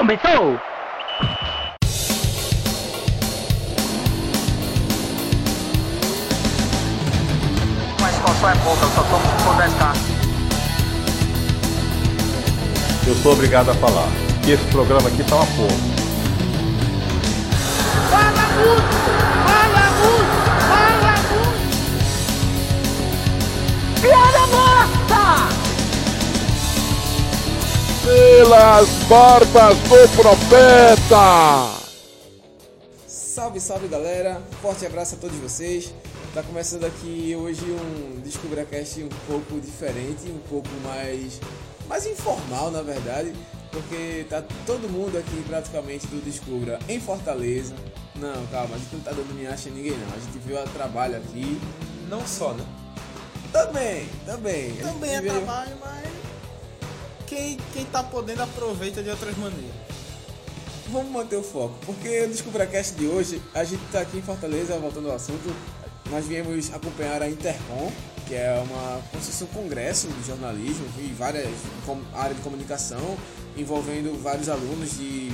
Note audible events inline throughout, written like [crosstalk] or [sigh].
Começou! Mas qual é pouca, eu só tomo se for 10k. Eu sou obrigado a falar que esse programa aqui tá uma porra. Fala muito! Pelas barbas do profeta! Salve, salve galera! Forte abraço a todos vocês. Tá começando aqui hoje um DescubraCast um pouco diferente, um pouco mais, mais informal na verdade, porque tá todo mundo aqui praticamente do Descubra em Fortaleza. Não, calma, a gente não tá dando minha acha em ninguém não, a gente viu a trabalho aqui. Não só, né? Também, também. Também é veio- trabalho, mas quem, quem tá podendo aproveita de outras maneiras. Vamos manter o foco, porque o DescubraCast de hoje, a gente tá aqui em Fortaleza, voltando ao assunto, nós viemos acompanhar a Intercom, que é uma, um congresso de jornalismo e várias áreas de comunicação, envolvendo vários alunos de,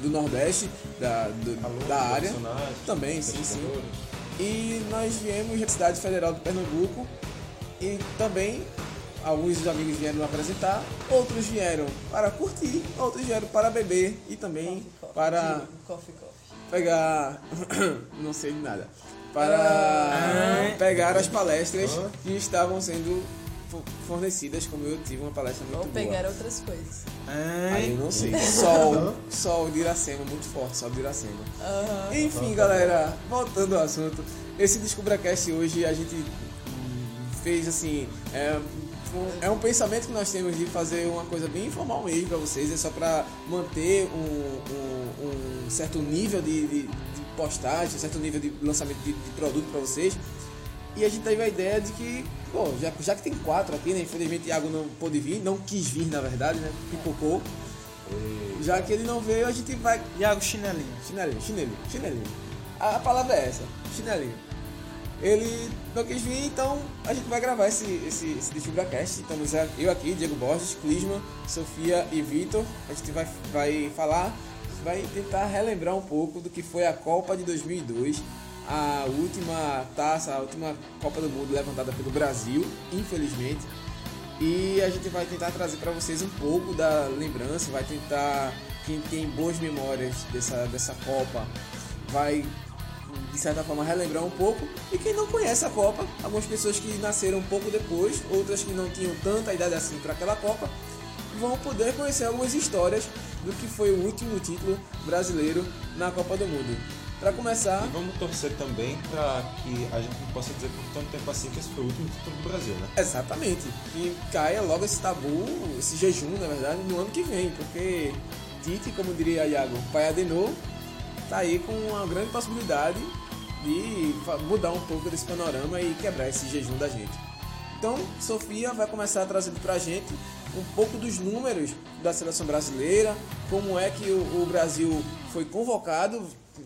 do Nordeste, da, do- Alunos, da área. Também, sim, sim. E nós viemos da cidade federal de Pernambuco e também alguns dos amigos vieram apresentar, outros vieram para curtir, outros vieram para beber e também para pegar, [coughs] não sei de nada, para pegar as palestras que estavam sendo fo- fornecidas, como eu tive uma palestra muito Ou boa. pegar outras coisas. Aí eu não sei. Sol, sol de Iracema, muito forte, sol de Iracema. Enfim, galera, voltando ao assunto, esse DescubraCast hoje a gente fez assim. É, é um pensamento que nós temos de fazer uma coisa bem informal mesmo pra vocês, é só pra manter um, um- um certo nível de, de- de postagem, um certo nível de lançamento de, de produto pra vocês. E a gente teve a ideia de que, pô, já, já que tem quatro aqui, né? Infelizmente Iago não pôde vir, não quis vir na verdade, né? Pipocou. Já que ele não veio, a gente vai Iago Chinelinho. Chinelinho, chinelinho, chinelinho. A, a palavra é essa, chinelinho. Ele não quis vir, então a gente vai gravar esse, esse, esse DescubraCast. Estamos eu aqui, Diego Borges, Clisman, Sofia e Vitor. A gente vai, vai falar, vai tentar relembrar um pouco do que foi a Copa de 2002. A última taça, a última Copa do Mundo levantada pelo Brasil, infelizmente. E a gente vai tentar trazer para vocês um pouco da lembrança, vai tentar, quem tem boas memórias dessa, dessa Copa, vai de certa forma relembrar um pouco. E quem não conhece a Copa, algumas pessoas que nasceram um pouco depois, outras que não tinham tanta idade assim para aquela Copa, vão poder conhecer algumas histórias do que foi o último título brasileiro na Copa do Mundo. Para começar, E vamos torcer também pra que a gente não possa dizer por tanto tempo assim que esse foi o último título do Brasil, né? Exatamente. Que caia logo esse tabu, esse jejum, na verdade, no ano que vem, porque Tite, como diria Iago, pai Adenor, tá aí com uma grande possibilidade de mudar um pouco desse panorama e quebrar esse jejum da gente. Então, Sofia vai começar trazendo pra gente um pouco dos números da seleção brasileira, como é que o Brasil foi convocado.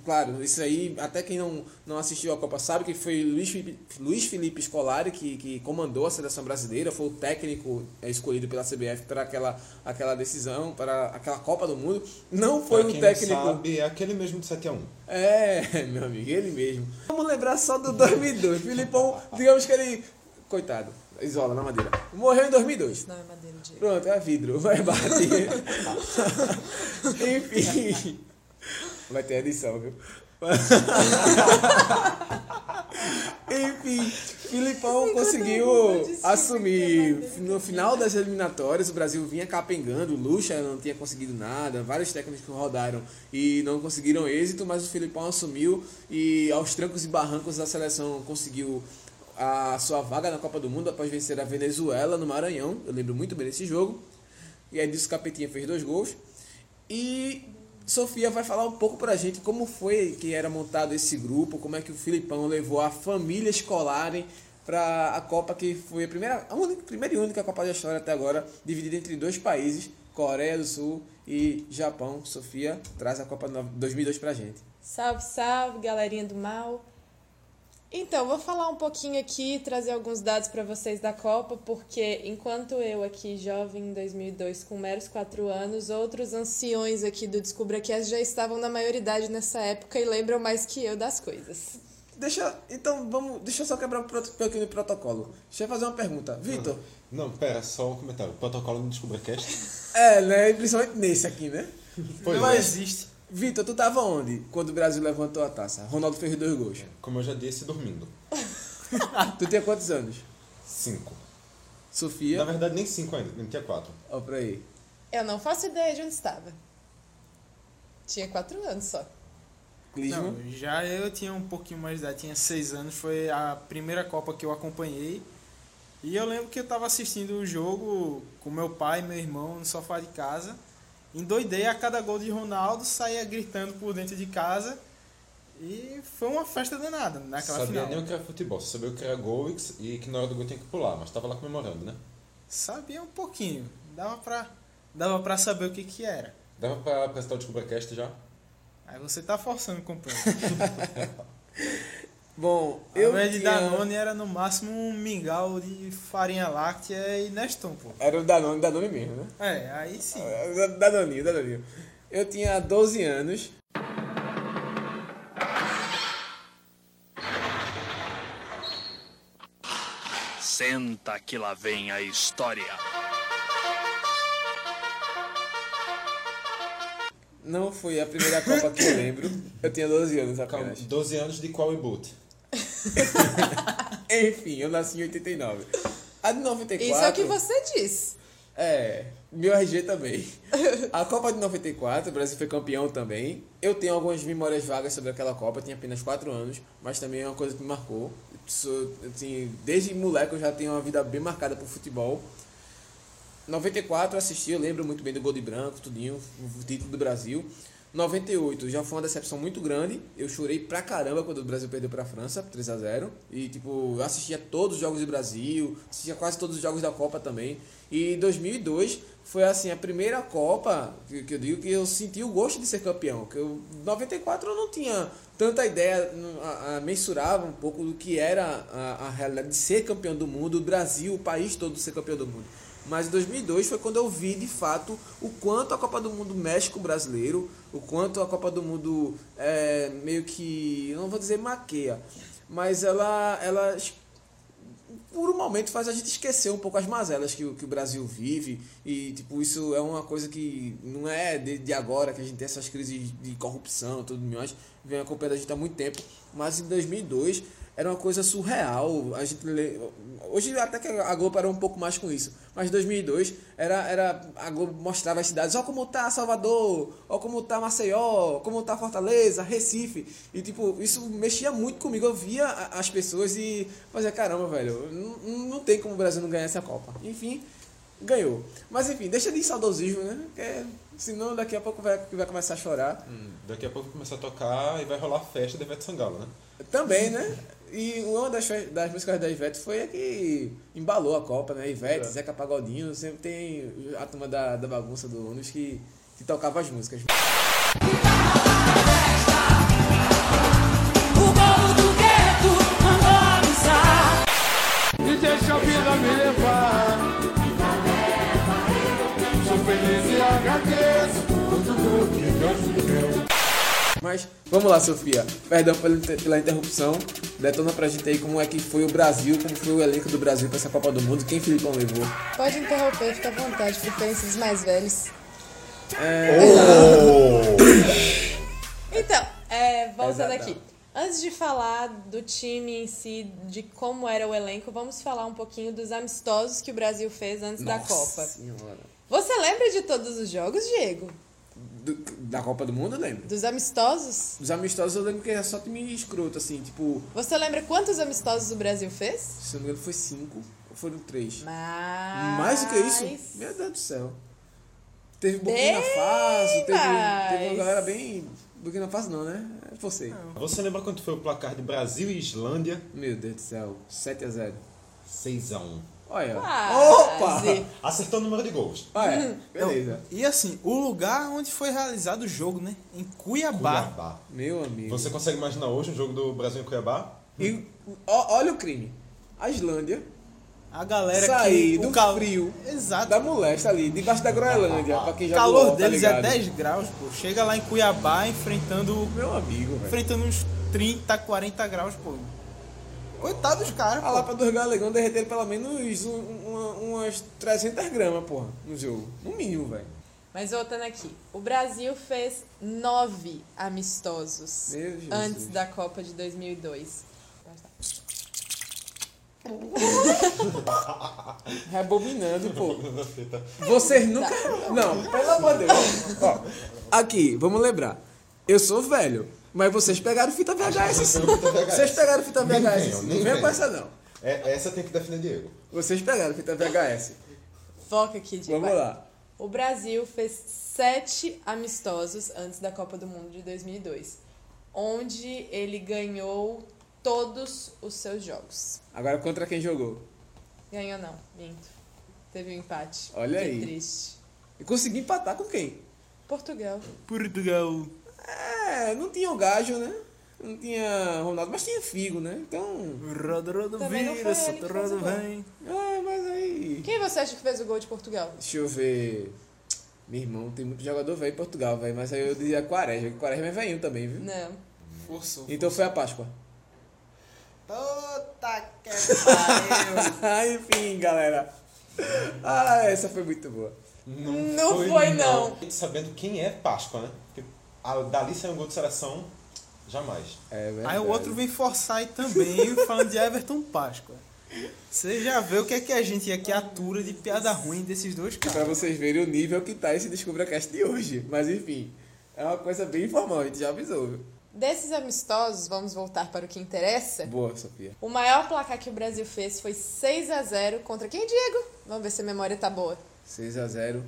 Claro, isso aí, até quem não, não assistiu a Copa sabe que foi Luiz Felipe, Luiz Felipe Scolari que, que comandou a seleção brasileira, foi o técnico é, escolhido pela CBF para aquela, aquela decisão, para aquela Copa do Mundo. Não foi pra um técnico. não sabe, é aquele mesmo de 7 a 1 É, [laughs] meu amigo, ele mesmo. Vamos lembrar só do 2002. [laughs] Filipão, digamos que ele. Coitado, isola na madeira. Morreu em 2002. Não é madeira de. Pronto, é vidro, vai bater. [laughs] Enfim. Vai ter edição, viu? [laughs] Enfim, Filipão conseguiu assumir no final das eliminatórias. O Brasil vinha capengando, o Lucha não tinha conseguido nada, vários técnicos rodaram e não conseguiram êxito, mas o Filipão assumiu e aos trancos e barrancos a seleção conseguiu a sua vaga na Copa do Mundo após vencer a Venezuela no Maranhão. Eu lembro muito bem desse jogo. E aí disso Capetinha fez dois gols. E Sofia vai falar um pouco pra gente como foi que era montado esse grupo, como é que o Filipão levou a família escolar para a Copa que foi a primeira, a única, primeira e única Copa da história até agora, dividida entre dois países, Coreia do Sul e Japão. Sofia traz a Copa no- 2002 pra gente. Salve, salve, galerinha do mal. Então, vou falar um pouquinho aqui, trazer alguns dados para vocês da Copa, porque enquanto eu aqui, jovem em 2002, com meros 4 anos, outros anciões aqui do Descubra Cast já estavam na maioridade nessa época e lembram mais que eu das coisas. Deixa, então vamos, deixa eu só quebrar um pouquinho de protocolo. Deixa eu fazer uma pergunta. Vitor, Não, pera, só um comentário. Protocolo no DescubraCast? é, né, principalmente nesse aqui, né? Pois Mas- é. existe. Vitor, tu tava onde quando o Brasil levantou a taça? Ronaldo fez dois gols. Como eu já disse, dormindo. [laughs] Tu tinha quantos anos? Cinco. Sofia? Na verdade, nem cinco ainda, nem tinha quatro. Ó pra aí. Eu não faço ideia de onde estava. Tinha 4 anos só. Clisma? Não, já eu tinha um pouquinho mais de idade, tinha seis anos, foi a primeira Copa que eu acompanhei. E eu lembro que eu tava assistindo o jogo com meu pai e meu irmão no sofá de casa. Endoidei a cada gol de Ronaldo, saía gritando por dentro de casa. E foi uma festa danada naquela sabia final. nem o que era futebol, só sabia o que era gol e que- na hora do gol tinha que pular, mas tava lá comemorando, né? Sabia um pouquinho, dava pra, dava pra saber o que que era. Dava pra apresentar o DescubraCast já? Aí você tá forçando, companheiro. [laughs] Bom, Eu eu invés de tinha... Danone era no máximo um mingau de farinha láctea e Neston, pô. Era o Danone, Danone mesmo, né? É, aí sim. É, Danoninho, Danoninho. Eu tinha 12 anos. Senta que lá vem a história. Não foi a primeira Copa que eu lembro. Eu tinha 12 anos Calma, apenas. 12 anos de qual e boot? [laughs] Enfim, eu nasci em 89. A de 94... Isso é o que você diz. É, meu RG também. A Copa de 94, o Brasil foi campeão também. Eu tenho algumas memórias vagas sobre aquela Copa, tinha apenas 4 anos, mas também é uma coisa que me marcou. Sou, assim, desde moleque eu já tenho uma vida bem marcada por futebol. 94 eu assisti, eu lembro muito bem do gol de branco, tudinho, o título do Brasil. 98 já foi uma decepção muito grande. Eu chorei pra caramba quando o Brasil perdeu pra França, 3 a 0 E tipo, assistia todos os jogos do Brasil, assistia quase todos os jogos da Copa também. E 2002 foi assim a primeira Copa que, eu digo que eu senti o gosto de ser campeão. Que eu 94 eu não tinha tanta ideia, a, a, mensurava um pouco do que era a, a realidade de ser campeão do mundo, o Brasil, o país todo ser campeão do mundo. Mas em 2002 foi quando eu vi de fato o quanto a Copa do Mundo mexe com o brasileiro, o quanto a Copa do Mundo é, meio que, não vou dizer maqueia, mas ela, ela por um momento faz a gente esquecer um pouco as mazelas que, que o Brasil vive. E tipo isso é uma coisa que não é de, de agora que a gente tem essas crises de corrupção tudo mais. Vem acompanhando a gente há muito tempo. Mas em 2002 era uma coisa surreal. A gente lê- hoje até que a Globo parou um pouco mais com isso mas em 2002 era, era a Globo mostrava as cidades ó como tá Salvador ó como tá Maceió como tá Fortaleza Recife. E tipo isso mexia muito comigo. Eu via as pessoas e fazia caramba velho não, não tem como o Brasil não ganhar essa Copa. Enfim ganhou. Mas enfim deixa de saudosismo né? Porque senão daqui a pouco vai, vai começar a chorar. Hum, daqui a pouco vai começar a tocar e vai rolar a festa da Ivete Sangalo, né? também, né? E uma das, das músicas da Ivete foi a que embalou a Copa, né? Ivete, Zeca Pagodinho, sempre tem a turma da, da bagunça do ônibus que, que tocava as músicas. O povo do gueto mandou avisar. E deixa a vida me levar. Sou feliz e agradeço por tudo que Deus me deu. Mas vamos lá, Sofia. Perdão pela, inter- pela interrupção. Detona pra gente aí como é que foi o Brasil, como foi o elenco do Brasil pra essa Copa do Mundo, quem Filipão levou. Pode interromper, fica à vontade, preferência dos mais velhos. Então, é, voltando Exatão. aqui. Antes de falar do time em si, de como era o elenco, vamos falar um pouquinho dos amistosos que o Brasil fez antes da Copa. Senhora. Você lembra de todos os jogos, Diego? Do- da Copa do Mundo, eu lembro. Dos amistosos? Os amistosos eu lembro que era só time escroto, assim, tipo, Você lembra quantos amistosos o Brasil fez? se não me engano foi cinco ou foram três. Mais, Mais do que isso? Meu Deus do céu. Teve Burkina Faso, teve, teve uma mais. galera bem. Burkina Faso não, né? É você. Você lembra quanto foi o placar de Brasil e Islândia? Meu Deus do céu. 7x0. 6x1. Olha. Quase. Opa! [laughs] Acertou o número de gols. Olha, beleza. E assim, o lugar onde foi realizado o jogo, né? Em Cuiabá. Cuiabá. Meu amigo. Você consegue imaginar hoje um jogo do Brasil em Cuiabá? E ó- olha o crime. A Islândia A galera sair que do cal... frio Exato. da molesta ali, debaixo da Groenlândia, pra quem O calor LOL, tá deles é ligado? 10 graus, pô. Chega lá em Cuiabá enfrentando Meu amigo, velho. enfrentando uns 30, 40 graus, pô. Coitado dos caras, lá pô. pra dois galegão derreteram pelo menos um- uma- umas 300 gramas, porra, no jogo. No mínimo, velho. Mas voltando aqui, o Brasil fez nove amistosos antes da Copa de 2002. [laughs] Rebobinando, pô. Vocês nunca. Não, pelo amor de Deus. Ó, aqui, vamos lembrar. Eu sou velho, mas vocês pegaram fita VHS sim. Vocês pegaram fita Nem VHS venham, nem Não vem com venham. essa não. É, essa tem que defender Diego. Vocês pegaram fita VHS. Foca aqui, Diego. Vamos lá. O Brasil fez sete amistosos antes da Copa do Mundo de 2002, onde ele ganhou todos os seus jogos. Agora contra quem jogou? Ganhou não, minto. Teve um empate. Olha que aí. triste. E consegui empatar com quem? Portugal. Portugal. É, não tinha o Gajo, né? Não tinha Ronaldo, mas tinha Figo, né? Então. Roda, roda, não vira, foi solta, roda, vem. Ah, mas aí. Quem você acha que fez o gol de Portugal? Deixa eu ver. Meu irmão, tem muito jogador velho em Portugal, velho. Mas aí eu dizia Quaresma, que Quaresma é velhinho também, viu? Não. Forçou. Então foi a Páscoa. Puta que [laughs] pariu. Enfim, galera. Ah, essa foi muito boa. Não foi, não. Sabendo quem é Páscoa, né? Porque a, dali saiu um gol de seleção, jamais. É verdade. Aí o outro vem forçar aí também, [laughs] falando de Everton Páscoa. Você já vê o que é que a gente aqui atura de piada ruim desses dois Pra caras. vocês verem o nível que tá esse Descubra Cast de hoje. Mas enfim, é uma coisa bem informal, a gente já avisou, viu? Desses amistosos, vamos voltar para o que interessa. Boa, Sofia. O maior placar que o Brasil fez foi 6 a 0 contra quem, Diego? Vamos ver se a memória tá boa. 6x0.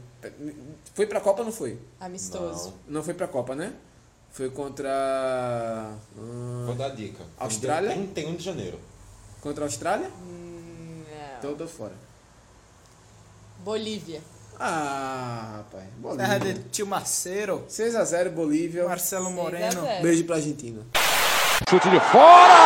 Foi pra Copa ou não foi? Amistoso. Não foi pra Copa, né? Foi contra. hum, Vou dar a dica. Austrália? 31 de janeiro. contra a Austrália? Não. Então eu tô fora. Bolívia. Ah, rapaz. Terra Bolívia. de tio Marceiro, 6x0 Bolívia. Marcelo 6 a Moreno. 0. Beijo pra Argentina. Chute de fora!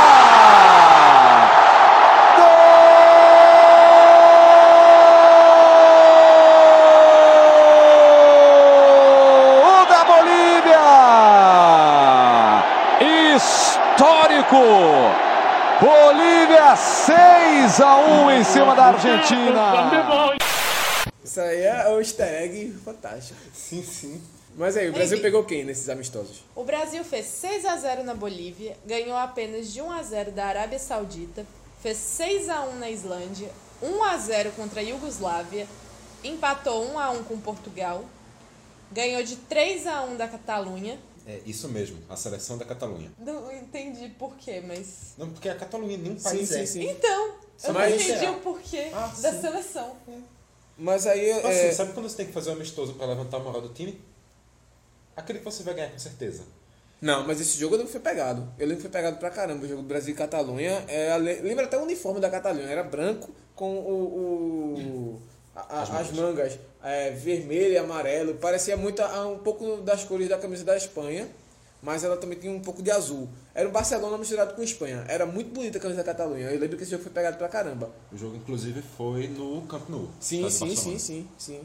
Gol da Bolívia! Histórico! Bolívia 6 a 1 em cima da Argentina. Isso aí é o easter egg fantástico. Sim, sim. Mas aí, o Brasil Enfim. pegou quem nesses amistosos? O Brasil fez 6 a 0 na Bolívia, ganhou apenas de 1 a 0 da Arábia Saudita, fez 6 a 1 na Islândia, 1 a 0 contra a Iugoslávia, empatou 1 a 1 com Portugal, ganhou de 3 a 1 da Catalunha. É isso mesmo, a seleção da Catalunha. Não entendi por quê, mas Não, porque a Catalunha nem um Sim, país sim, é. sim. então, eu não entendi o porquê Ah, da sim. seleção. Mas aí. É, assim, sabe quando você tem que fazer um amistoso pra levantar a moral do time? Aquele que você vai ganhar com certeza. Não, mas esse jogo não foi pegado. Eu lembro que foi pegado pra caramba. O jogo do Brasil e Catalunha. É, le- lembra até o uniforme da Catalunha. Era branco com o. o- a- a- as mangas é, vermelho e amarelo. Parecia muito a- um pouco das cores da camisa da Espanha. Mas ela também tinha um pouco de azul. Era o Barcelona misturado com Espanha. Era muito bonita a camisa da Catalunha. Eu lembro que esse jogo foi pegado pra caramba. O jogo, inclusive, foi no Camp Nou. Sim, sim, sim, sim, sim.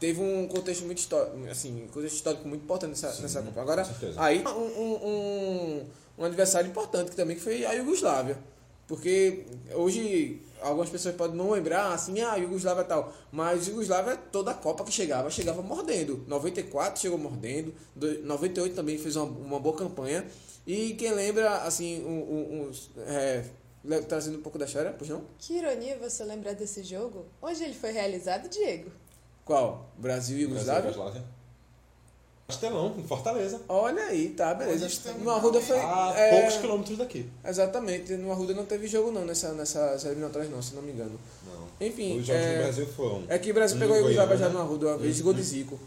Teve um contexto muito histórico, assim, contexto histórico muito importante nessa, nessa Copa. Agora, aí um, um, um, um adversário importante que também que foi a Iugoslávia. Porque hoje algumas pessoas podem não lembrar assim, ah, Iugoslávia e tal. Mas Iugoslávia, toda a Copa que chegava, chegava mordendo. 94 chegou mordendo, do- 98 também fez uma, uma boa campanha. E quem lembra, assim, um, um, um, é, trazendo um pouco da história, pois não? Que ironia você lembrar desse jogo? Onde ele foi realizado, Diego? Qual? Brasil e Brasil, Iugoslávia? Yugoslávia. Castelão, em Fortaleza. Olha aí, tá, beleza. No Arruda foi. A é, poucos quilômetros daqui. Exatamente, no Arruda não teve jogo não nessa, nessas eliminatórias não, se não me engano. Não. Enfim, Os jogos é, no Brasil foram. é que o Brasil pegou a em Iugoslávia já Goiânia. no Arruda uma vez, gol de Zico.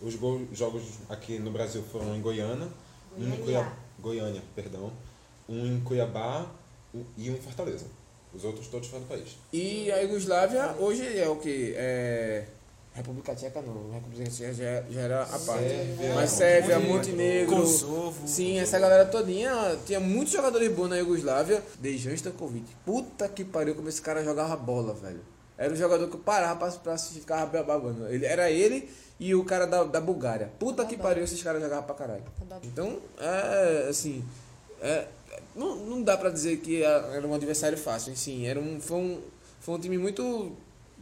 Os gol- jogos aqui no Brasil foram em Goiânia, um em Goiânia. Cuiabá, Goiânia, perdão, um em Cuiabá e um em Fortaleza. Os outros todos fora do país. E a Iugoslávia hoje é o que? É, República Tcheca não, República Tcheca já, já era a parte. Sérvia, Mas Sérvia, Montenegro, Montenegro, Kosovo. Sim, essa galera todinha, tinha muitos jogadores bons na Iugoslávia. Dejan Stankovic. Puta que pariu como esse cara jogava bola, velho. Era um jogador que eu parava pra, pra assistir, ficava babando. Ele, era ele e o cara da, da Bulgária. Puta que pariu, esses caras jogavam pra caralho. babando. Então, é, assim, é, não, não dá pra dizer que era um adversário fácil. Sim, era um, foi, um, foi um time muito.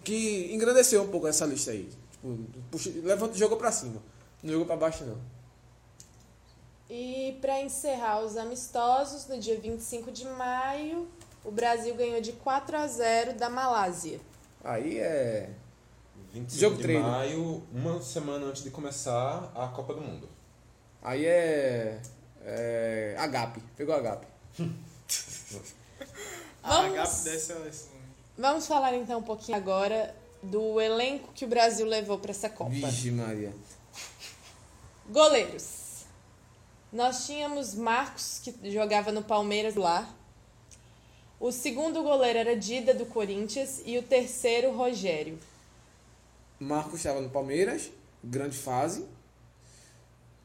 Que engrandeceu um pouco essa lista aí. Tipo, puxa, levanta, jogou pra cima. Não jogou pra baixo, não. E para encerrar os amistosos, no dia 25 de maio, o Brasil ganhou de 4 a 0 da Malásia. Aí é. 25 Jogo de treino. maio, uma semana antes de começar a Copa do Mundo. Aí é. É. Agape. Pegou Agape. A [laughs] Vamos- Agape da seleção. Vamos falar então um pouquinho agora do elenco que o Brasil levou para essa Copa. Vixe, Maria. Goleiros. Nós tínhamos Marcos, que jogava no Palmeiras lá. O segundo goleiro era Dida, do Corinthians. E o terceiro, Rogério. Marcos estava no Palmeiras, grande fase.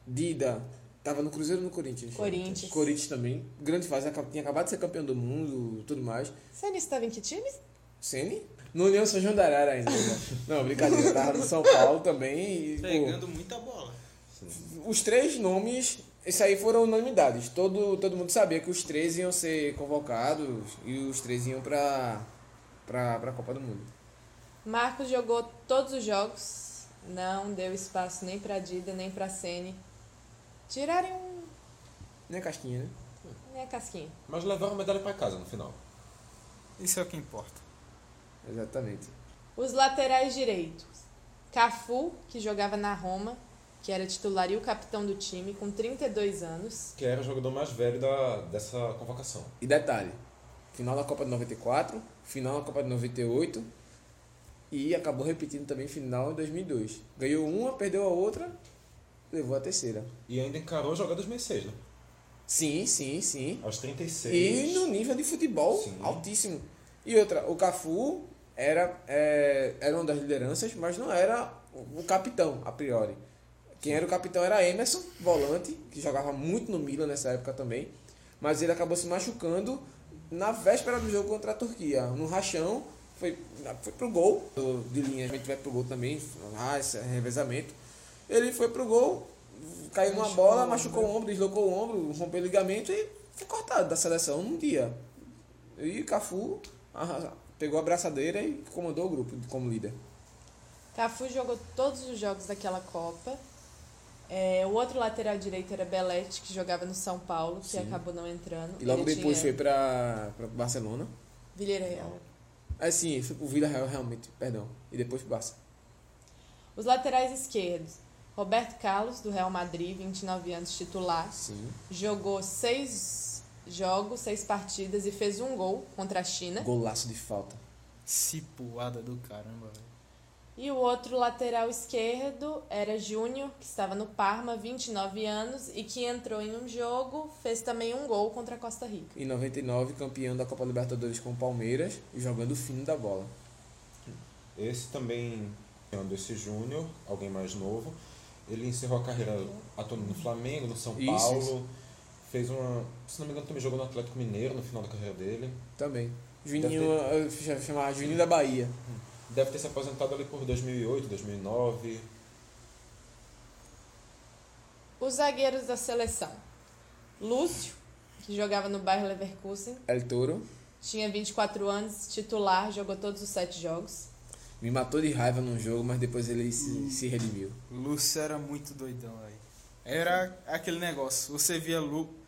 Dida estava no Cruzeiro no Corinthians? Corinthians. Corinthians também, grande fase, tinha acabado de ser campeão do mundo tudo mais. Você estava em que time? Sene? No União São João da Arara ainda. né? Não, brincadeira, tava no São Paulo também. E, pô, Pegando muita bola. os três nomes, esses aí foram unanimidades. Todo, todo mundo sabia que os três iam ser convocados e os três iam pra, pra, pra Copa do Mundo. Marcos jogou todos os jogos. Não deu espaço nem para Dida, nem para Sene. Tirarem um... Nem a casquinha, né? nem a casquinha. Mas levaram a medalha pra casa no final. Isso é o que importa. Exatamente. Os laterais direitos. Cafu, que jogava na Roma, que era titular e o capitão do time, com 32 anos. Que era o jogador mais velho da, dessa convocação. E detalhe, final da Copa de 94, final da Copa de 98 e acabou repetindo também final em 2002. Ganhou uma, perdeu a outra, levou a terceira. E ainda encarou jogar 2006, né? Sim, sim, sim. Aos 36. E no nível de futebol Sim. altíssimo. E outra, o Cafu era, é, era uma das lideranças, mas não era o, capitão, a priori. Quem era o capitão era Emerson, volante, que jogava muito no Milan nessa época também. Mas ele acabou se machucando na véspera do jogo contra a Turquia. No rachão, foi, foi pro gol de linha. A gente vai pro gol também, ah, esse revezamento. Ele foi pro gol, caiu numa bola, machucou o ombro, deslocou o ombro, rompeu o ligamento e foi cortado da seleção num dia. E Cafu pegou a braçadeira e comandou o grupo como líder. Cafu jogou todos os jogos daquela Copa. É, o outro lateral direito era Belete, que jogava no São Paulo, que acabou não entrando. E logo Ele depois foi tinha pra, pra Barcelona. Villarreal. É sim, foi pro Villarreal realmente, perdão. E depois pro Barça. Os laterais esquerdos. Roberto Carlos, do Real Madrid, 29 anos, titular. Sim. Jogou seis jogos, seis partidas e fez um gol contra a China. Golaço de falta. Cipuada do caramba, velho. E o outro lateral esquerdo era Júnior, que estava no Parma, 29 anos, e que entrou em um jogo, fez também um gol contra a Costa Rica. Em 99, campeão da Copa Libertadores com o Palmeiras, jogando o fino da bola. Esse também, esse Júnior, alguém mais novo, ele encerrou a carreira atuando no Flamengo, no São Isso, Paulo. isso. Fez uma. Se não me engano, também jogou no Atlético Mineiro no final da carreira dele. Também. Juninho, eu chamava Juninho da Bahia. Deve ter se aposentado ali por 2008, 2009. Os zagueiros da seleção. Lúcio, que jogava no Bayer Leverkusen, El Toro. tinha 24 anos, titular, jogou todos os sete jogos. Me matou de raiva num jogo, mas depois ele se, se redimiu. Lúcio era muito doidão, velho. Era aquele negócio. Você via Lu,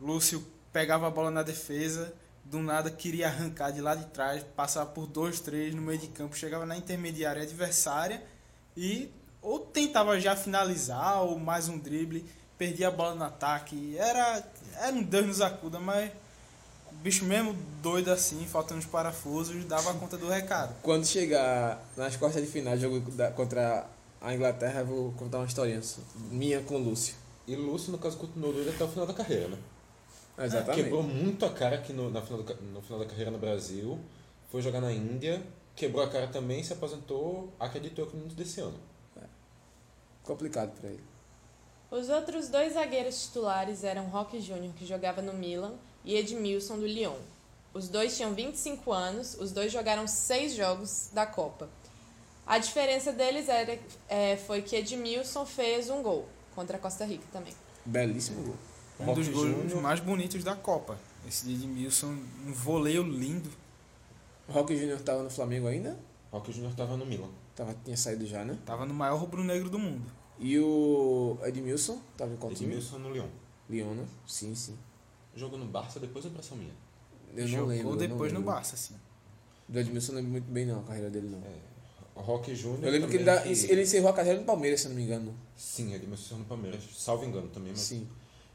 Lúcio pegava a bola na defesa, do nada queria arrancar de lá de trás, passava por dois, três no meio de campo, chegava na intermediária adversária e ou tentava já finalizar ou mais um drible, perdia a bola no ataque. Era, era um Deus nos acuda, mas o bicho mesmo doido assim, faltando os parafusos, dava conta do recado. [laughs] Quando chegar nas quartas de final, jogo da- contra a Inglaterra, eu vou contar uma historinha minha com o Lúcio. E Lúcio, no caso, continuou doido até o final da carreira, né? Exatamente. Quebrou muito a cara aqui no, na final do no final da carreira no Brasil. Foi jogar na Índia, quebrou a cara também, se aposentou, acreditou que no início desse ano. Complicado pra ele. Os outros dois zagueiros titulares eram Roque Júnior, que jogava no Milan, e Edmilson, do Lyon. Os dois tinham 25 anos, os dois jogaram seis jogos da Copa. A diferença deles era, é, foi que Edmilson fez um gol contra a Costa Rica também. Belíssimo gol. Um dos gols mais bonitos da Copa. Esse de Edmilson, um voleio lindo. O Roque Júnior tava no Flamengo ainda? Roque Júnior estava no Milan. Tava, tinha saído já, né? Tava no maior rubro-negro do mundo. E o Edmilson tava em qual time? Edmilson no Lyon. Lyon, né? Sim, sim. Jogou no Barça depois da impressão minha. Eu não Jogou lembro. eu depois não no. Barça, assim. Do Edmilson eu não lembro muito bem não, a carreira dele não. O Roque Júnior. Eu lembro que ele, dá, ele encerrou a carreira no Palmeiras, se eu não me engano. Sim, Edmilson no Palmeiras, salvo engano também, mas. Sim.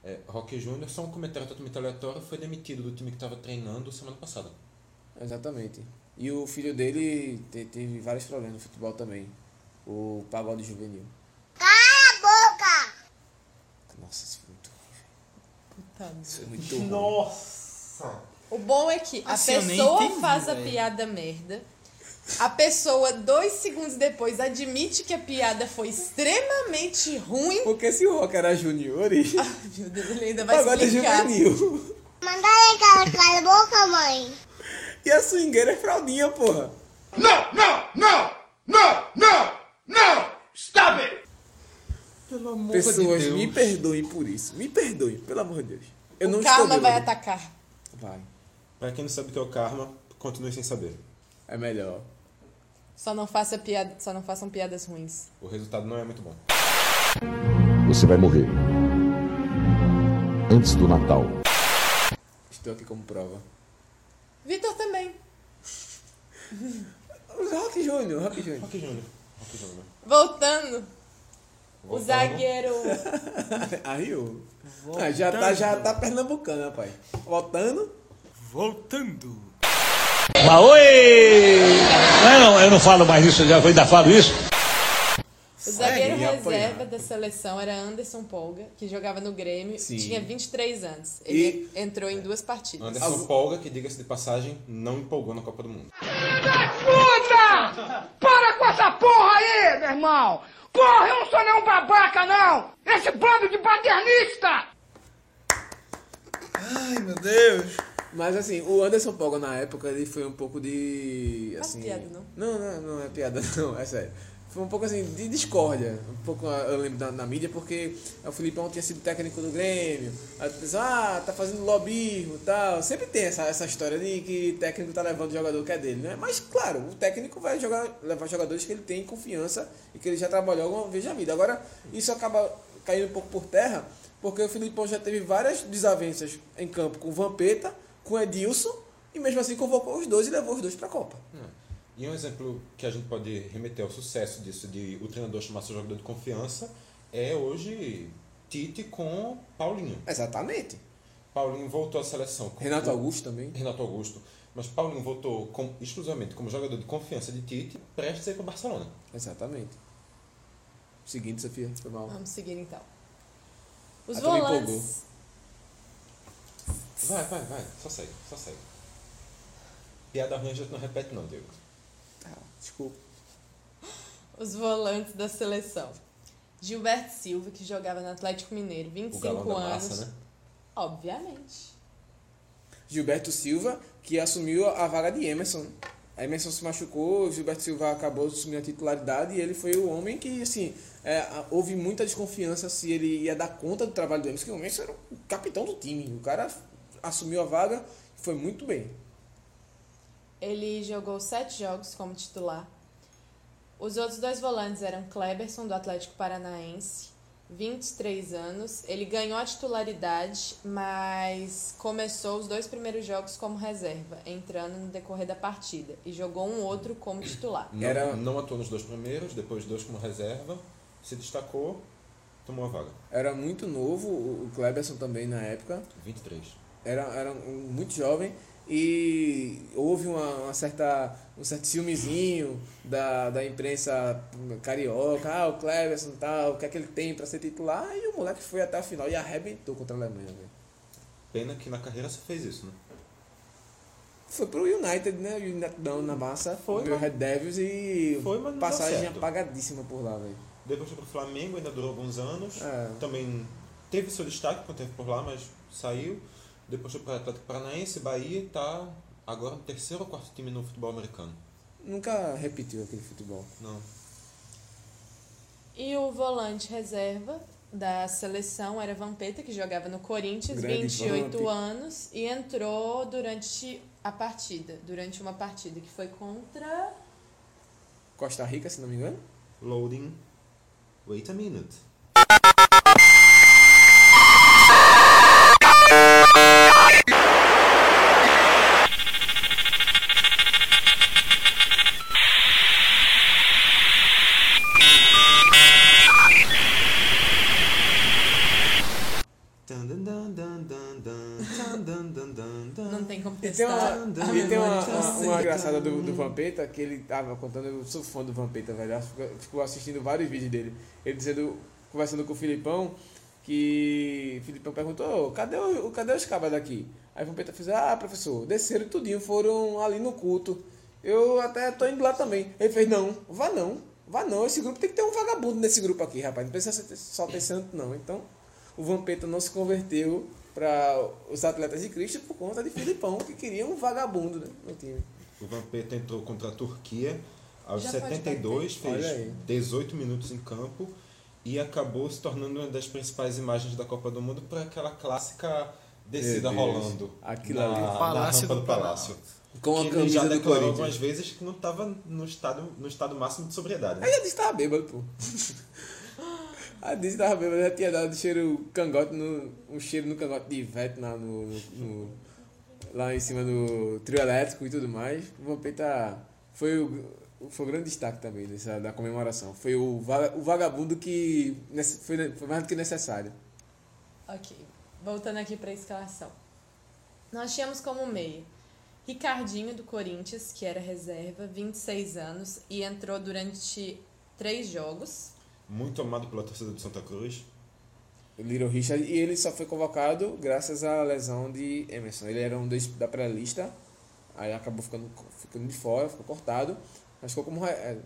É, Roque Júnior, só um comentário totalmente aleatório, foi demitido do time que estava treinando semana passada. Exatamente. E o filho dele te- teve vários problemas no futebol também. O pagode juvenil. Nossa, isso foi muito ruim. Puta velho. Isso foi muito ruim. Nossa! O bom é que a Assim, pessoa entendi, faz a velho. piada merda. A pessoa, dois segundos depois, admite que a piada foi extremamente ruim. Porque se o Rock era junior, e [laughs] Meu Deus, ele ainda vai pagode é explicar. juvenil. Manda aí, cara, cala a boca, mãe. E a swingueira é fraldinha, porra. Não, não, não, não, não, não! Stop it! Pelo amor Pessoas, de Deus. me perdoem por isso. Me perdoem, pelo amor de Deus. Eu não O karma estou vai atacar. Vai. Pra quem não sabe o que é o karma, continue sem saber. É melhor. Só não, faça piada, só não façam piadas ruins. O resultado não é muito bom. Você vai morrer. Antes do Natal. Estou aqui como prova. Vitor também. [laughs] Rock Júnior, Rock Júnior. Roque Júnior. Júnior. Voltando, o Voltando. zagueiro. [laughs] Arriou. Ah, já tá, já tá pernambucano, rapaz. Voltando. Voltando. Oi! Não, eu não falo mais isso, eu já ainda falo isso. O zagueiro ia reserva apanhar. da seleção era Anderson Polga, que jogava no Grêmio, Sim. tinha 23 anos. Ele entrou em duas partidas. Anderson Polga, que diga-se de passagem, não empolgou na Copa do Mundo. Puta! Para com essa porra aí, meu irmão! Porra, eu não sou nenhum babaca, não! Esse bando de paternista! Ai, meu Deus. Mas assim, o Anderson Polga na época ele foi um pouco de. Faz Assim, piada, não? Não, não, não é piada, [laughs] não, é sério. Foi um pouco assim de discórdia. Um pouco ah, eu lembro na, na mídia porque o Filipão tinha sido técnico do Grêmio. Aí ah, tá fazendo lobismo e tal. Sempre tem essa, essa história de que técnico tá levando o jogador que é dele, né? Mas claro, o técnico vai jogar, levar jogadores que ele tem confiança e que ele já trabalhou alguma vez na vida. Agora, isso acaba caindo um pouco por terra, porque o Filipão já teve várias desavenças em campo com o Vampeta, com o Edilson, e mesmo assim convocou os dois e levou os dois pra Copa. E um exemplo que a gente pode remeter ao sucesso disso, de o treinador chamar seu jogador de confiança, é hoje Tite com Paulinho. Exatamente. Paulinho voltou à seleção. com- Renato Augusto também. Renato Augusto. Mas Paulinho voltou com- exclusivamente como jogador de confiança de Tite, prestes a ir para o Barcelona. Exatamente. Seguinte, Sofia, foi mal. Vamos seguir então. Os Ah, me empolgou. volantes. Vai, vai, vai. Só segue, só segue. Piada ruim a gente não repete não, Diego. Tá, desculpa. Os volantes da seleção. Gilberto Silva, que jogava no Atlético Mineiro, O 25 galão da anos. massa, né? Obviamente. Gilberto Silva, que assumiu a vaga de Emerson. Emerson se machucou, Gilberto Silva acabou assumindo a titularidade e ele foi o homem que, assim, é, a- houve muita desconfiança se ele ia dar conta do trabalho do Emerson, porque o Emerson era o capitão do time. O cara assumiu a vaga e foi muito bem. Ele jogou sete jogos como titular. Os outros dois volantes eram Kleberson, do Atlético Paranaense, 23 anos. Ele ganhou a titularidade, mas começou os dois primeiros jogos como reserva, entrando no decorrer da partida, e jogou um outro como titular. Não, Era- não atuou nos dois primeiros, depois dois como reserva, se destacou, tomou a vaga. Era muito novo, o o Kleberson também na época. 23. Era, era muito jovem e houve uma, uma certa, um certo ciúmezinho da, da imprensa carioca, ah, o Cleverson e tal, o que é que ele tem para ser titular, e o moleque foi até a final e arrebentou contra a Alemanha. velho. Pena que na carreira você fez isso, né? Foi pro United, né? O United não, na massa. Foi, o mas- Red Devils e Foi, passagem apagadíssima por lá, velho. Depois foi pro Flamengo, ainda durou alguns anos. É. Também teve seu destaque quando teve por lá, mas saiu. Depois foi para Atlético Paranaense, Bahia e tá agora no terceiro ou quarto time no futebol americano. Nunca repetiu aquele futebol. Não. E o volante reserva da seleção era Vampeta, que jogava no Corinthians, Grande 28 Vamp. anos, e entrou durante a partida, durante uma partida que foi contra. Costa Rica, se não me engano. Loading. Wait a minute. E tem uma, testar. a e tem uma, uma, uma engraçada do, do Vampeta que ele tava contando, eu sou fã do Vampeta, velho. eu Fico, fico assistindo vários vídeos dele. Ele dizendo, conversando com o Filipão, que o Filipão perguntou, cadê, o, cadê os cabas daqui? Aí o Vampeta fez, ah, professor, desceram tudinho, foram ali no culto. Eu até tô indo lá também. Ele fez, não, vá não, vá não, esse grupo tem que ter um vagabundo nesse grupo aqui, rapaz. Não precisa só ter santo, não. Então, o Vampeta não se converteu para os atletas de Cristo por conta de Filipão, que queria um vagabundo né, no time. O Vampeta entrou contra a Turquia aos Já pode 72, bater. Olha fez aí. 18 minutos em campo e acabou se tornando uma das principais imagens da Copa do Mundo para aquela clássica descida rolando Aquilo na, ali. na Palácio rampa do Palácio. Com a Que ele camisa já do declarou Corinthians. algumas vezes que não estava no estado, no estado máximo de sobriedade. né? Aí já disse que tava bêbado, pô. [laughs] Aí disse que tava bêbado, já tinha dado cheiro cangote, no, um cheiro no cangote de Ivete lá, no, no- no- lá em cima do trio elétrico e tudo mais. O Vampeta foi o, foi o grande destaque também dessa, da comemoração. Foi o, o vagabundo que foi, foi mais do que necessário. Ok, voltando aqui para a escalação. Nós tínhamos como meia Ricardinho do Corinthians, que era reserva, 26 anos, e entrou durante três jogos. Muito amado pela torcida do Santa Cruz. Little Richard, e ele só foi convocado graças à lesão de Emerson. Ele era um dos da pré-lista, aí acabou ficando, ficando de fora, ficou cortado, mas ficou como é,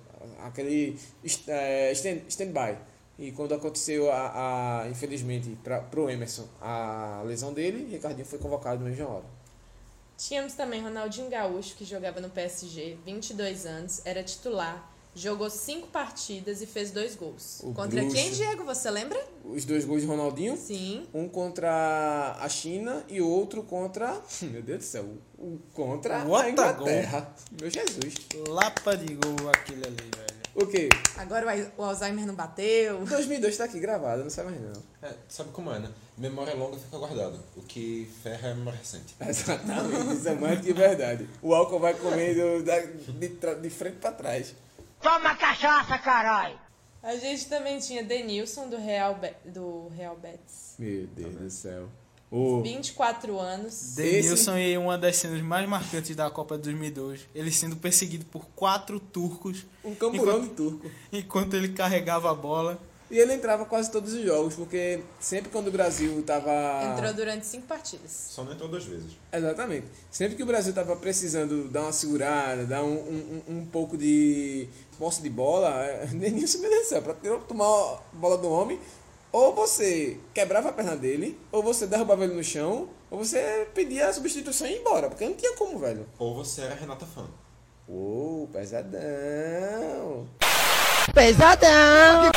aquele est- é, stand- stand-by. E quando aconteceu, a, a, infelizmente, para o Emerson, a lesão dele, Ricardinho foi convocado na mesma hora. Tínhamos também Ronaldinho Gaúcho, que jogava no PSG, 22 anos, era titular, jogou cinco partidas e fez dois gols. O Contra bruxo. quem, Diego? Você lembra? Os dois gols de Ronaldinho, Sim. um contra a China e outro contra, [laughs] meu Deus do céu, um contra What a Inglaterra. Meu Jesus. Lapa de gol aquele ali, velho. O quê? Agora o Al- o Alzheimer não bateu. 2002 tá aqui gravado, não sabe mais não. É, sabe como é, né? Memória longa fica guardada. O que ferra é memória recente. [laughs] Exatamente, isso é mais que verdade. O álcool vai comendo de, tra- de frente pra trás. Toma cachaça, caralho! A gente também tinha Denilson, do Real, Be- do Real Betis. Meu Deus do céu. O 24 anos. Denilson e uma das cenas mais marcantes da Copa de 2002. Ele sendo perseguido por quatro turcos. um camburão enquanto, de turco. enquanto ele carregava a bola. E ele entrava quase todos os jogos, porque sempre quando o Brasil tava. Entrou durante cinco partidas. Só não entrou duas vezes. Exatamente. Sempre que o Brasil tava precisando dar uma segurada, dar um, um, um- um pouco de posse de bola, é, [laughs] do céu, pra ter- tomar a bola do homem, ou você quebrava a perna dele, ou você derrubava ele no chão, ou você pedia a substituição e ia embora, porque não tinha como, velho. Ou você era Renata Fã. Ô, pesadão. Pesadão!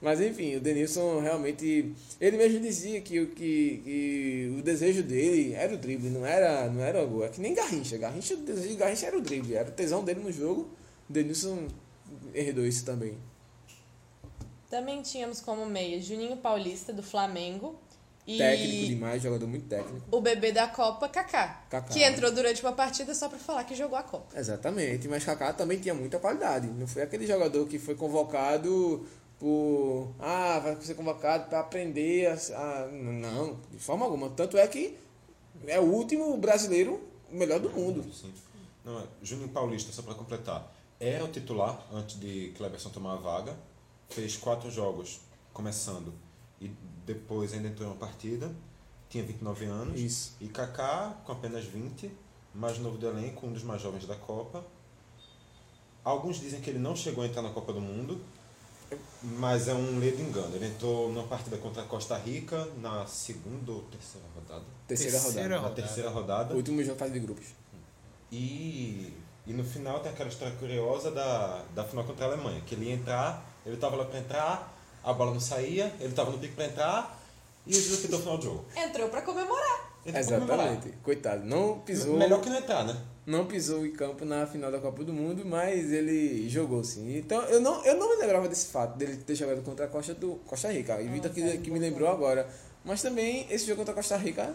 Mas enfim, o Denilson realmente. Ele mesmo dizia que, o- que, que o desejo dele era o drible, não era, não era o gol. É que nem Garrincha. Garrincha, o desejo de Garrincha era o drible, era o tesão dele no jogo. Denilson herdou isso também. Também tínhamos como meia Juninho Paulista, do Flamengo. E Técnico demais, jogador muito técnico. o bebê da Copa, Kaká. Kaká. Que entrou durante uma partida só pra falar que jogou a Copa. Exatamente, mas Kaká também tinha muita qualidade. Não foi aquele jogador que foi convocado por. Ah, vai ser convocado para aprender. A, a- não, de forma alguma. Tanto é que é o último brasileiro melhor do mundo. Sim. Não, é, Juninho Paulista, só para completar, era o titular antes de Cleberson tomar a vaga. Fez quatro jogos começando e depois ainda entrou em uma partida. Tinha 29 anos. Isso. E Kaká, com apenas 20, mais novo do elenco, um dos mais jovens da Copa. Alguns dizem que ele não chegou a entrar na Copa do Mundo, mas é um ledo engano. Ele entrou numa partida contra a Costa Rica na segunda ou terceira rodada. Terceira, Terceira rodada. Na terceira rodada. O último jogo fase de grupos. E, e no final tem aquela história curiosa da, da final contra a Alemanha, que ele ia entrar, ele estava lá para entrar, a bola não saía, ele estava no pico para entrar e o juiz apitou o final do jogo. Entrou pra comemorar. Ele foi comemorar. Exatamente. Coitado. Não pisou. Melhor que não entrar, né? Não pisou em campo na final da Copa do Mundo, mas ele jogou sim. Então eu não, eu não me lembrava desse fato dele ter jogado contra a Costa, do, Costa Rica. E Vitor que, que me lembrou agora. Mas também esse jogo contra a Costa Rica,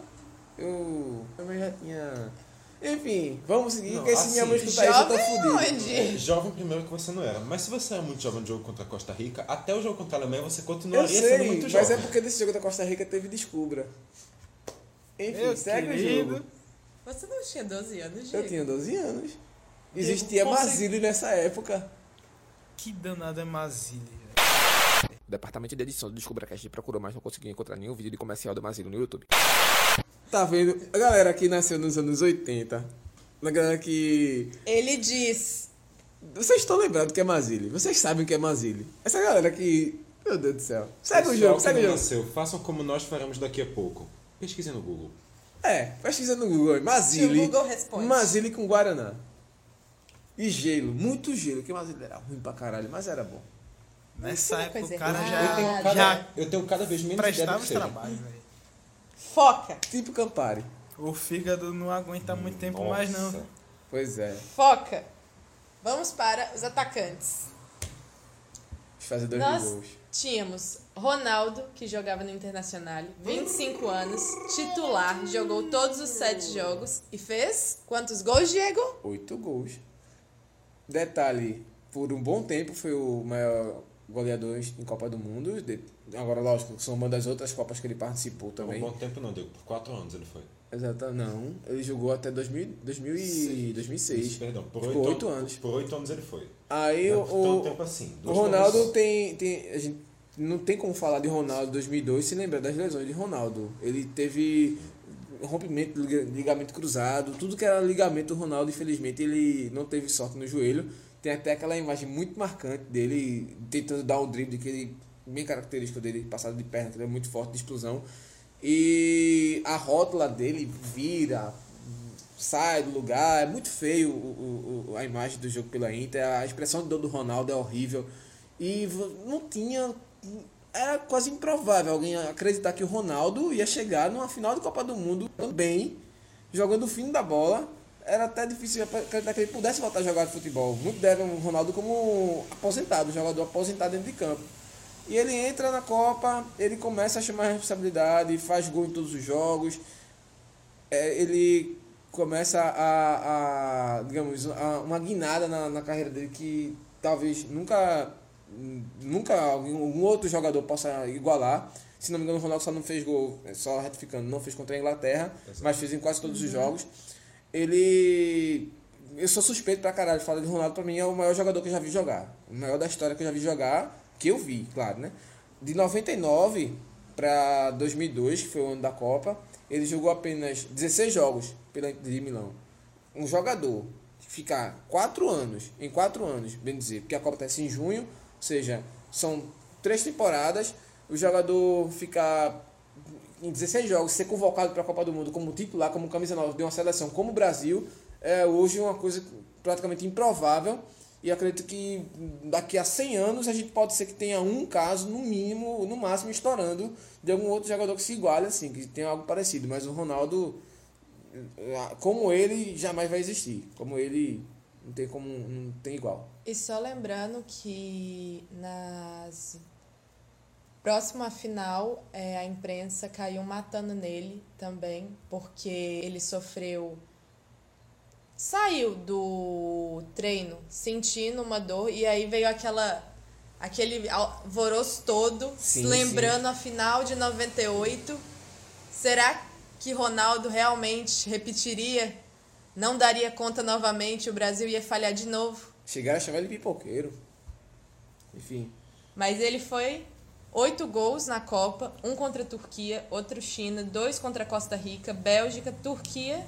eu também já tinha. Enfim, vamos seguir, porque se assim, minha mãe escutar isso, eu tô jovem fudido. onde? É, jovem primeiro que você não era. Mas se você era muito jovem no jogo contra a Costa Rica, até o jogo contra a Alemanha você Eu continuaria sendo sei, muito mas jovem. é porque desse jogo da Costa Rica teve descubra. Enfim, Meu segue querido. o jogo. Você não tinha 12 anos, Eu Diego? tinha 12 anos. Existia consegui- Basílio nessa época. Que danado é. O departamento de edição do DescubraCast procurou, mas não conseguiu encontrar nenhum vídeo de comercial do Mazilo no YouTube. Tá vendo? A galera que nasceu nos anos 80, a galera que... Ele diz. Vocês estão lembrados que é Mazili. Vocês sabem que é Mazili. Essa galera que... Meu Deus do céu. Segue o jogo, segue o não jogo. nasceu, façam como nós faremos daqui a pouco. Pesquisem no Google. É, pesquisa no Google. aí. Mazili. Se o Google responde. Mazili com Guaraná. E gelo. Muito gelo. Que Mazili era ruim pra caralho, mas era bom. Nessa época o cara errada. Eu tenho já, cada, já eu tenho cada vez menos ideia do prestava que os seja. trabalhos, velho. Foca. Tipo Campari. O fígado não aguenta muito tempo mais não. Nossa. Pois é. Foca. Vamos para os atacantes. Os fazedores Nós de gols. tínhamos Ronaldo, que jogava no Internacional, 25 anos, titular, jogou todos os sete jogos e fez quantos gols, Diego? Oito gols. Detalhe, por um bom tempo foi o maior goleador em Copa do Mundo. Agora, lógico, são uma das outras Copas que ele participou Por um também. bom tempo não, Diego. Por quatro anos ele foi. Exato, não. Ele jogou até 2000, 2000 e 2006. Perdão, por oito, oito anos. Por oito anos ele foi. Aí Não o, por tanto o, tempo assim. o Ronaldo anos. tem, tem. A gente não tem como falar de Ronaldo 2002 sem lembrar das lesões de Ronaldo. Ele teve rompimento do liga- ligamento cruzado, tudo que era ligamento do Ronaldo, infelizmente, ele não teve sorte no joelho. Tem até aquela imagem muito marcante dele tentando dar o drible, que ele, bem característico dele, passado de perna, que ele é muito forte de explosão. E a rótula dele vira, sai do lugar, é muito feio o, o- a imagem do jogo pela Inter, a expressão de dor do Ronaldo é horrível. E não tinha. Era quase improvável alguém acreditar que o Ronaldo ia chegar numa final de Copa do Mundo bem, jogando o fim da bola. Era até difícil acreditar que ele pudesse voltar a jogar futebol. Muito deram o Ronaldo como aposentado, jogador aposentado dentro de campo. E ele entra na Copa, ele começa a chamar a responsabilidade, faz gol em todos os jogos. É, ele começa a, a digamos, a- uma guinada na, na carreira dele que talvez nunca, nunca algum, algum outro jogador possa igualar. Se não me engano, o Ronaldo só não fez gol, só retificando, não fez contra a Inglaterra, mas fez em quase todos os jogos. Ele. Eu sou suspeito pra caralho de falar de Ronaldo, pra mim é o maior jogador que eu já vi jogar. O maior da história que eu já vi jogar, que eu vi, claro, né? De 99 pra 2002, que foi o ano da Copa, ele jogou apenas 16 jogos pela Inter de Milão. Um jogador ficar 4 anos, em 4 anos, bem dizer, porque a Copa acontece em junho, ou seja, são três temporadas, o jogador ficar em 16 jogos, ser convocado para a Copa do Mundo como titular, como camisa nova de uma seleção como o Brasil, é hoje uma coisa praticamente improvável. E acredito que daqui a 100 anos a gente pode ser que tenha um caso, no mínimo, no máximo, estourando de algum outro jogador que se iguale, assim, que tenha algo parecido. Mas o Ronaldo, eh, como ele, jamais vai existir. Como ele, não tem como, não tem igual. E só lembrando que nas próxima final é, a imprensa caiu matando nele também, porque ele sofreu. Saiu do treino sentindo uma dor e aí veio aquela aquele alvoroço todo, Sim, lembrando a final de 98. Será que Ronaldo realmente repetiria? Não daria conta novamente, o Brasil ia falhar de novo? Chegaram a chamar ele de pipoqueiro. Enfim. Mas ele foi oito gols na Copa, um contra a Turquia, outro China, dois contra a Costa Rica, Bélgica, Turquia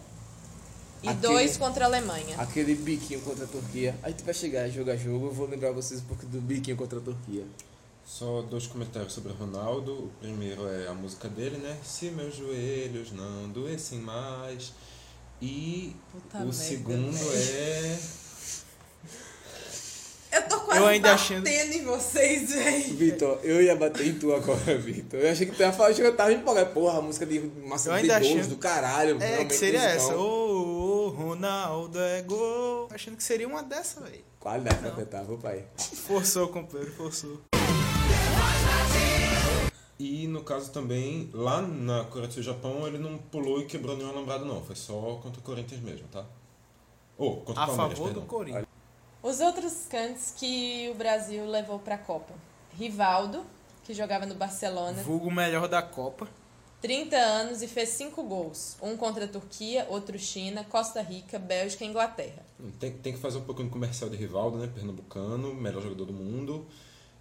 E Aquele- dois contra a Alemanha. Aquele biquinho contra a Turquia. A gente vai chegar jogo a jogo, eu vou lembrar vocês um pouco do biquinho contra a Turquia. Só dois comentários sobre o Ronaldo. O primeiro é a música dele, né? Se meus joelhos não doessem mais. E Puta o merda, segundo velho. é. Eu tô quase Eu ainda batendo em vocês, velho. Vitor, eu ia bater em tu agora, Vitor. Eu achei que tu ia falar, eu tava empolgado. Porra, a música de Massa Eu de achei- do caralho. É, que seria musical. essa. Ô, ô, Ronaldo é gol. Achando que seria uma dessa, velho. Qualidade pra cantar, viu, pai? Forçou, companheiro, forçou. E no caso também, lá na Coreia do Japão, ele não pulou e quebrou nenhum alambrado, não. Foi só contra o Corinthians mesmo, tá? Ou contra o A Palmeiras, favor do perdão. Corinthians. Os outros cantos que o Brasil levou pra Copa. Rivaldo, que jogava no Barcelona, Vulgo melhor da Copa. 30 anos e fez 5 gols. Um contra a Turquia, outro China, Costa Rica, Bélgica e Inglaterra. Tem, tem que fazer um pouquinho de comercial de Rivaldo, né? Pernambucano, melhor jogador do mundo.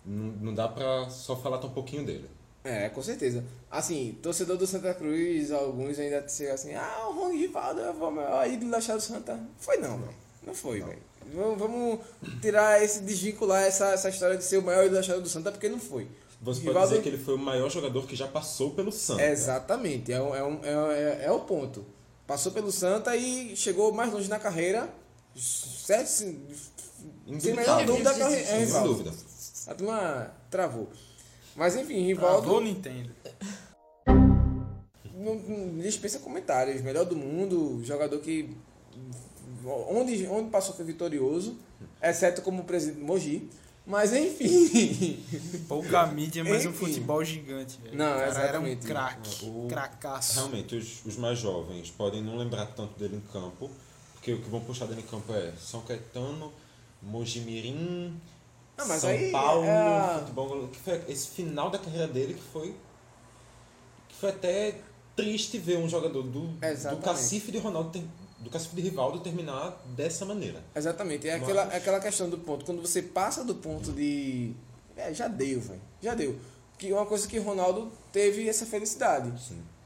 Não, não dá pra só falar tão pouquinho dele. É, com certeza. Assim, torcedor do Santa Cruz, alguns ainda chegam assim, ah, o Ron Rivaldo é o maior ídolo da do Santa. Foi não, velho. Não foi, velho. Vamos, vamos tirar esse, desvincular essa, essa história de ser o maior ídolo da Chave do Santa, porque não foi. Você Rivaldo- pode dizer que ele foi o maior jogador que já passou pelo Santos. Exatamente, é, um- é, um- é, é, é o ponto. Passou pelo Santa e chegou mais longe na carreira. Certo? Sem, melhor dúvida, é, é Sem dúvida. A turma travou. Mas enfim, Rivaldo. Travou Nintendo. Não, não dispensa comentários. Melhor do mundo, jogador que. Onde, onde passou foi vitorioso, exceto como presidente do Mogi. Mas enfim. Pouca mídia, mas um Enfim. futebol gigante, velho. Não, O cara exatamente. Era um craque. O- Cracaço. Realmente, os, os mais jovens podem não lembrar tanto dele em campo, porque o que vão puxar dele em campo é São Caetano, Mojimirim, mas São aí Paulo, é futebol, que foi esse final da carreira dele que foi que foi até triste ver um jogador do, do cacife de Ronaldo ter- do cacife de Rivaldo terminar dessa maneira. Exatamente, é Mas- aquela, é aquela questão do ponto. Quando você passa do ponto de. É, já deu, velho. Já deu. Que uma coisa que o Ronaldo teve essa felicidade.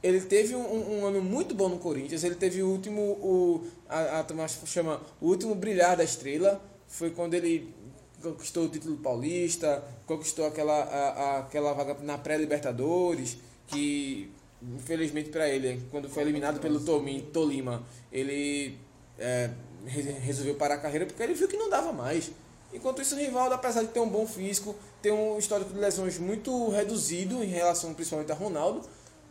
Ele teve um, um- ano muito bom no Corinthians. Ele teve o último. O, a, a turma chama o último brilhar da estrela. Foi quando ele conquistou o título paulista, conquistou aquela, a- a- aquela vaga na pré-Libertadores, que infelizmente para ele, quando foi eliminado pelo Tomi- Tolima, ele é, re- resolveu parar a carreira porque ele viu que não dava mais. Enquanto isso, o Rivaldo, apesar de ter um bom físico, tem um histórico de lesões muito reduzido em relação principalmente a Ronaldo,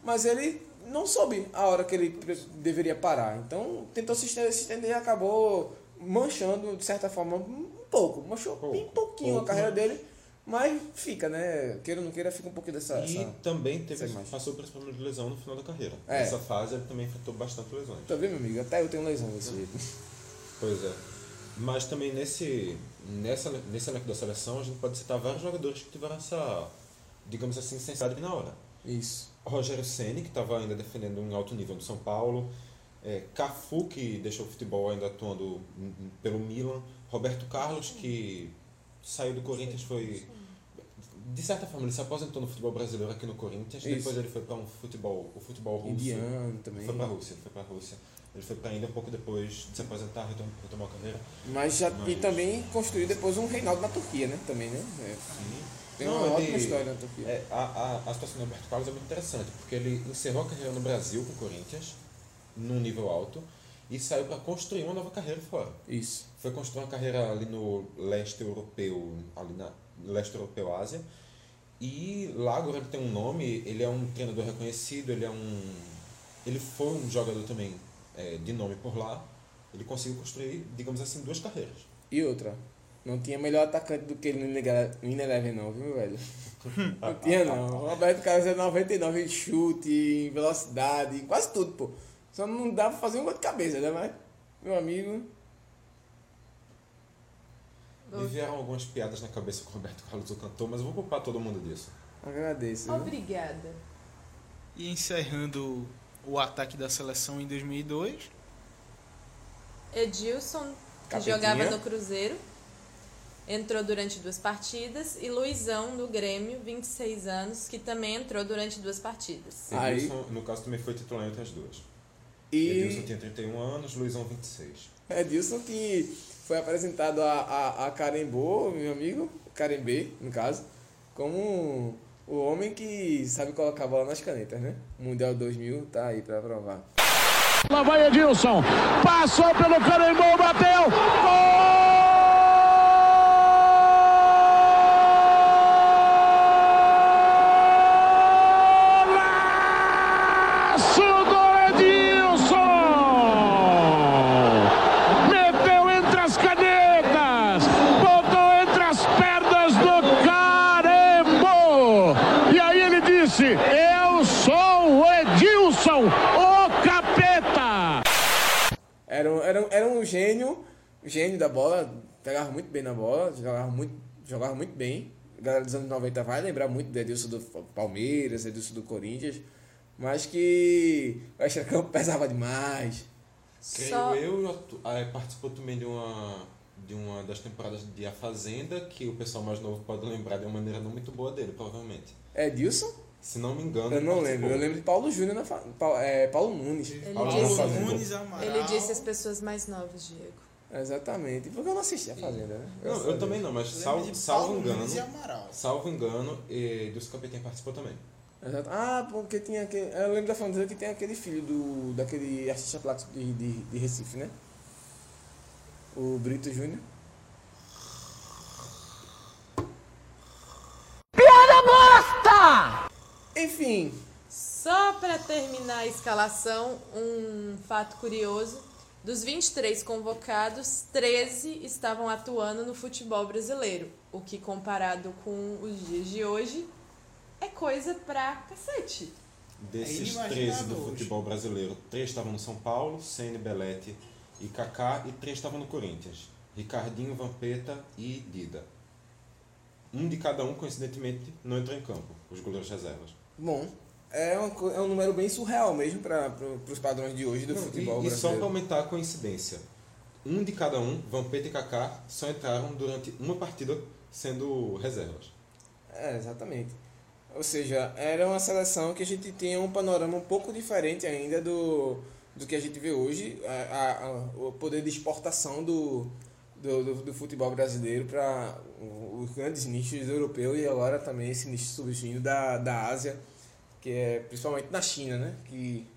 mas ele não soube a hora que ele deveria parar. Então, tentou se estender, e acabou manchando, de certa forma, um pouco. Manchou bem pouquinho pouco, a carreira né? dele, mas fica, né? Queira ou não queira, fica um pouquinho dessa... E essa- também teve, essa passou por esse problema de lesão no final da carreira. É. Nessa fase ele também enfrentou bastante lesões. Tá vendo, meu amigo? Até eu tenho lesão desse jeito. Pois é. Mas também nesse, nessa, nesse elenco da seleção a gente pode citar vários jogadores que tiveram essa, digamos assim, sensibilidade na hora. Isso. Rogério Ceni que estava ainda defendendo um alto nível do São Paulo. É, Cafu, que deixou o futebol ainda atuando pelo Milan. Roberto Carlos, que saiu do Corinthians, foi... De certa forma, ele se aposentou no futebol brasileiro aqui no Corinthians. Isso. Depois ele foi para um futebol, o futebol russo. Indiano também. Foi para a Rússia, foi para a Rússia. Ele foi para a Índia um pouco depois de se aposentar, retom- retomou a carreira. Mas já, e Mas- também construiu depois um Reinaldo na Turquia, né? Também, né? É. Tem uma Não, ótima ele- história na Turquia. É, a, a, a situação do Roberto Carlos é muito interessante, porque ele encerrou a carreira no Brasil com o Corinthians, num nível alto, e saiu para construir uma nova carreira fora. Isso. Foi construir uma carreira ali no leste europeu, ali na leste europeu, Ásia. E lá agora ele tem um nome, ele é um treinador reconhecido, ele é um. Ele foi um jogador também é, de nome por lá. Ele conseguiu construir, digamos assim, duas carreiras. E outra, não tinha melhor atacante do que ele no Ineleven não, viu, velho? [laughs] Não tinha não. O Roberto Carlos é 99 em chute, em velocidade, em quase tudo, pô. Só não dá pra fazer um gol de cabeça, né? Mas, meu amigo, Me vieram algumas piadas na cabeça com o Roberto Carlos, o cantor, mas eu vou poupar todo mundo disso. agradeço. viu? Obrigada. E encerrando o ataque da seleção em 2002. Edilson, que Capetinha. jogava no Cruzeiro, entrou durante duas partidas. E Luizão, do Grêmio, 26 anos, que também entrou durante duas partidas. Edilson, no caso, também foi titular entre as duas. E Edilson tinha 31 anos, Luizão 26. Edilson que foi apresentado a, a, a Carembô, meu amigo, Carembê, no caso, como o homem que sabe colocar a bola nas canetas, né? Mundial 2000 tá aí pra provar. Lá vai Edilson. Passou pelo Carembou, bateu. Golaço do Edilson! Meteu entre as canetas, botou entre as pernas do Carembo. E aí ele disse: Eu sou o Edilson, o capeta! Era, um- era, um- era um gênio, gênio da bola, pegava muito bem na bola, jogava muito, jogava muito bem. A galera dos anos 90 vai lembrar muito do Edilson do Palmeiras, Edilson do Corinthians, mas que o extra-campo pesava demais. Creio Só- eu, participou também de uma, de uma das temporadas de A Fazenda, que o pessoal mais novo pode lembrar de uma maneira não muito boa dele, provavelmente. Edilson? Se não me engano, Eu não lembro, eu lembro de Paulo Júnior na fa... Pa- é, Paulo Nunes. Ele Paulo disse. Nunes, Amaral. ele disse as pessoas mais novas, Diego. Exatamente, porque eu não assisti a Fazenda, né? Não, eu também não, mas salvo, de salvo engano. E. Salvo engano, e Dilson Capetinha participou também. Exato. Ah, porque tinha aquele. Eu lembro da Fazenda que tem aquele filho do. daquele artista plástico de, de, de Recife, né? O Brito Júnior. Piada bosta! Enfim, Só para terminar a escalação, um fato curioso: dos 23 convocados, 13 estavam atuando no futebol brasileiro, o que comparado com os dias de hoje é coisa pra cacete. Desses É 13 inimaginável do futebol brasileiro, três estavam no São Paulo, Ceni, Belete e Kaká, e três estavam no Corinthians. Ricardinho, Vampeta e Dida. Um de cada um, coincidentemente, não entrou em campo, os goleiros reservas. bom, é, uma, é um número bem surreal mesmo para pro, os padrões de hoje do Não, futebol e, e só para brasileiro. aumentar a coincidência, um de cada um, Vampeta e Kaká, só entraram durante uma partida sendo reservas. É, exatamente. Ou seja, era uma seleção que a gente tinha um panorama um pouco diferente ainda do, do que a gente vê hoje. A, a- o poder de exportação do, do, do, do futebol brasileiro para os grandes nichos europeus e agora também esse nicho surgindo da, da Ásia, que é principalmente na China, né? Que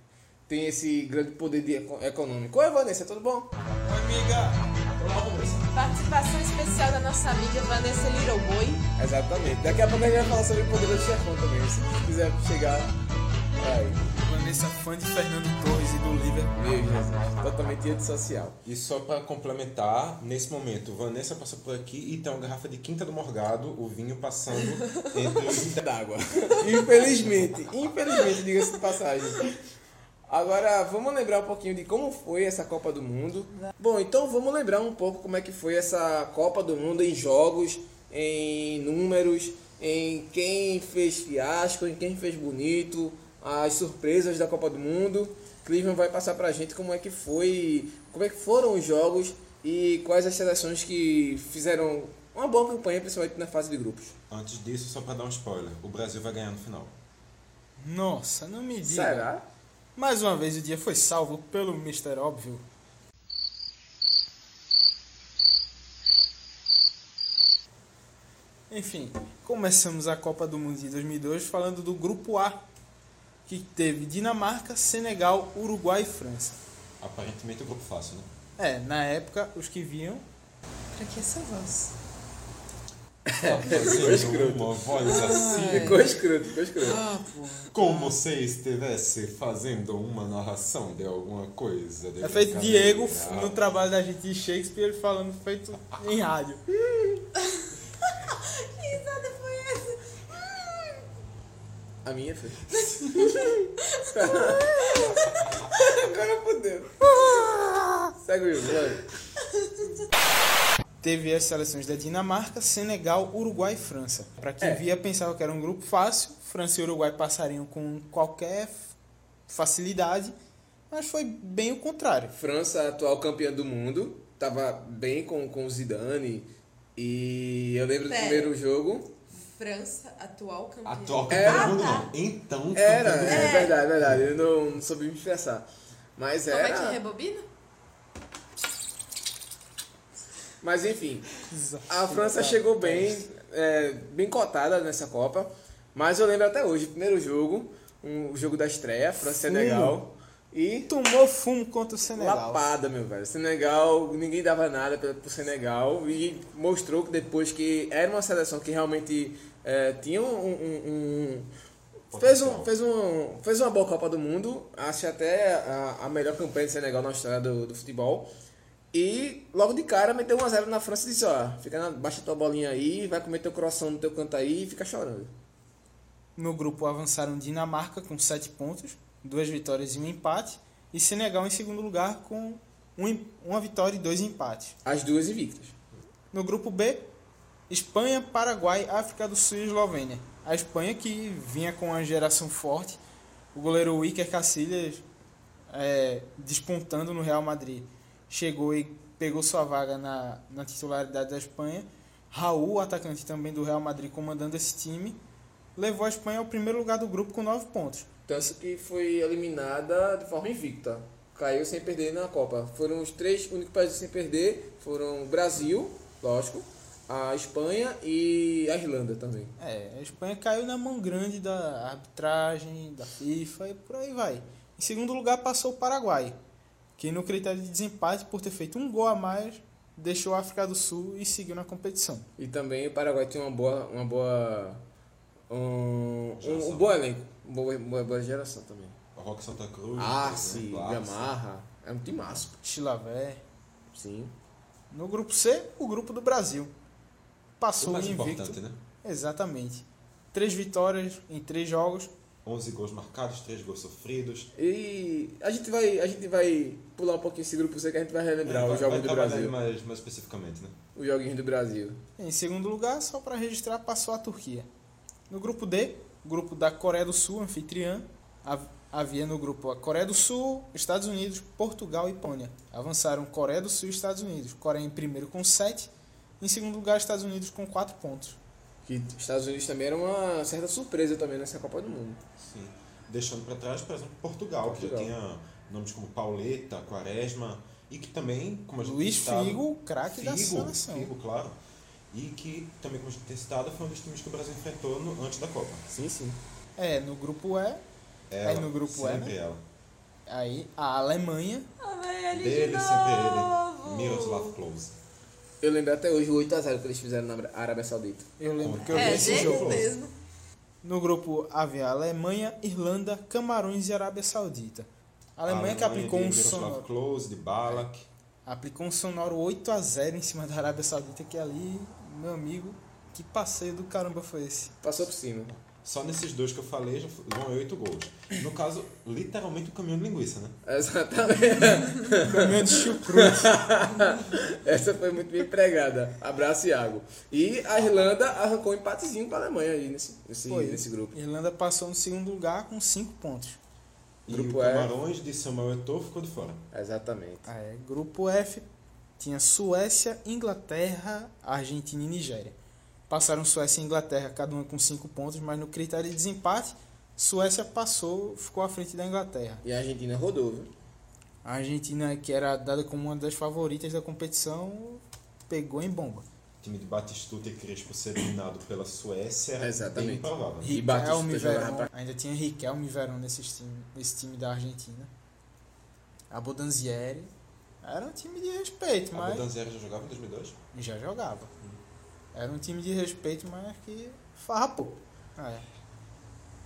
tem esse grande poder de eco- econômico. Oi, Vanessa, tudo bom? Participação especial da nossa amiga Vanessa Boy. Exatamente. Daqui a pouco a gente vai falar sobre o poder do chefão também. Se quiser chegar aí. Vanessa, fã de Fernando Torres e do Liverpool. Meu Jesus, totalmente antissocial. E só para complementar, nesse momento, Vanessa passou por aqui e tem uma garrafa de Quinta do Morgado, o vinho passando entre os [laughs] D'água. Infelizmente, infelizmente, diga-se de passagem. Agora, vamos lembrar um pouquinho de como foi essa Copa do Mundo. Bom, então vamos lembrar um pouco como é que foi essa Copa do Mundo em jogos, em números, em quem fez fiasco, em quem fez bonito, as surpresas da Copa do Mundo. Cleveland vai passar pra gente como é que foi, como é que foram os jogos e quais as seleções que fizeram uma boa campanha, principalmente na fase de grupos. Antes disso, só para dar um spoiler, o Brasil vai ganhar no final. Nossa, não me diga. Será? Mais uma vez o dia foi salvo pelo Mr. Óbvio. Enfim, começamos a Copa do Mundo de 2002 falando do Grupo A, que teve Dinamarca, Senegal, Uruguai e França. Aparentemente o grupo fácil, né? É, na época, os que viam Pra que essa voz? Fazendo uma voz assim, Ficou escroto, ficou escroto. como se estivesse fazendo uma narração de alguma coisa. de É feito. Diego no trabalho da gente de Shakespeare falando feito em rádio. [laughs] Que risada foi essa? A minha foi. [laughs] Agora fodeu. Segue o vai. Teve as seleções da Dinamarca, Senegal, Uruguai e França. Pra quem É. via pensava que era um grupo fácil, França e Uruguai passariam com qualquer facilidade, mas foi bem o contrário. França, atual campeã do mundo, tava bem com, com o Zidane. E eu lembro do Pera. primeiro jogo. França, atual campeã. Atual É. campeão do mundo não. Então, Era, é verdade, verdade. Eu não, não soube me expressar. Mas Como é que era. rebobina? Mas enfim, a França chegou bem, é, bem cotada nessa Copa. Mas eu lembro até hoje, primeiro jogo, um, o jogo da estreia, França-Senegal. E Tomou fumo contra o Senegal. lapada, meu velho. Senegal, ninguém dava nada pro Senegal. E mostrou que depois que era uma seleção que realmente é, tinha um. um- um- fez, um, fez, um, fez uma boa Copa do Mundo. Acho até a, a melhor campanha do Senegal na história do, do futebol. E logo de cara meteu 1x0 na França e disse: Ó, fica na, baixa tua bolinha aí, vai comer teu coração no teu canto aí e fica chorando. No grupo avançaram Dinamarca com 7 pontos, duas vitórias e um empate, e Senegal em segundo lugar com um uma vitória e dois empates. As duas invictas. No grupo B, Espanha, Paraguai, África do Sul e Eslovênia. A Espanha que vinha com uma geração forte, o goleiro Iker Casillas é, despontando no Real Madrid, chegou e pegou sua vaga na, na titularidade da Espanha. Raul, atacante também do Real Madrid, comandando esse time, levou a Espanha ao primeiro lugar do grupo com 9 pontos. Tanto que foi eliminada de forma invicta. Caiu sem perder na Copa. Foram os três únicos países sem perder. Foram o Brasil, lógico, a Espanha e a Irlanda também. É, a Espanha caiu na mão grande da arbitragem, da FIFA e por aí vai. Em segundo lugar passou o Paraguai, que no critério de desempate, por ter feito um gol a mais, deixou a África do Sul e seguiu na competição. E também o Paraguai tinha uma boa. Uma boa um, um, um bom elenco. Uma boa, boa, boa geração também. Rock Santa Cruz. Ah, sim, Barça. Gamarra. É um timaço. Chilavé. Sim. No grupo C, o grupo do Brasil. O Passou mais invicto. importante, né? Exatamente. Três vitórias em três jogos. 11 gols marcados, 3 gols sofridos. E a gente vai, a gente vai pular um pouquinho esse grupo C que a gente vai relembrar É, vai, os jogos vai do Brasil. mais, mais especificamente, né? Os joguinhos do Brasil. Em segundo lugar, só para registrar, passou a Turquia. No grupo D, grupo da Coreia do Sul, anfitriã, hav- havia no grupo a Coreia do Sul, Estados Unidos, Portugal e Pônia. Avançaram Coreia do Sul e Estados Unidos. Coreia em primeiro com 7, em segundo lugar Estados Unidos com 4 pontos. Que os Estados Unidos também era uma certa surpresa também nessa Copa do Mundo. Sim. Deixando para trás, por exemplo, Portugal, que já Portugal. tinha nomes como Pauleta, Quaresma, e que também, como a gente Luiz tem citado- Figo, craque da Figo, seleção. Figo, claro. E que também, como a gente tem citado, foi um dos times que o Brasil enfrentou no- antes da Copa. Sim, sim. É, no grupo E, Ela, aí no grupo E, né? ela. aí a Alemanha, Dele, sempre ele. Miroslav Klose. Eu lembro até hoje o 8x0 que eles fizeram na Arábia Saudita. eu lembro que eu É, vi esse dele jogo. mesmo. No grupo havia Alemanha, Irlanda, Camarões e Arábia Saudita. A Alemanha que aplicou de um sonoro, Klose, de Balak. aplicou um sonoro 8 a 0 em cima da Arábia Saudita, que ali, meu amigo, que passeio do caramba foi esse. Passou por cima. Só nesses dois que eu falei já vão oito gols. No caso, literalmente um caminhão de linguiça, né? Exatamente. [laughs] Caminhão de chucrute. [laughs] Essa foi muito bem pregada. Abraço, Iago. E a Irlanda arrancou um empatezinho com a Alemanha aí nesse, nesse, Foi. nesse grupo. Irlanda passou no segundo lugar com 5 pontos. E Grupo o. Camarões de Samuel Eto'o ficou de fora. Exatamente. Ah, é. Grupo F tinha Suécia, Inglaterra, Argentina e Nigéria. Passaram Suécia e Inglaterra, cada uma com 5 pontos, mas no critério de desempate, Suécia passou, ficou à frente da Inglaterra. E a Argentina rodou, viu? A Argentina, que era dada como uma das favoritas da competição, pegou em bomba. O time de Batistuta e Crespo ser eliminado pela Suécia era Exatamente. bem improvável. E Riquelme, jogava Verón, pra- ainda tinha Riquelme e Verón nesse time, nesse time da Argentina. A Bodanzieri. Era um time de respeito, A mas Bodanzieri já jogava em 2002? já jogava. Era um time de respeito, mas que farrapou. Ah, é.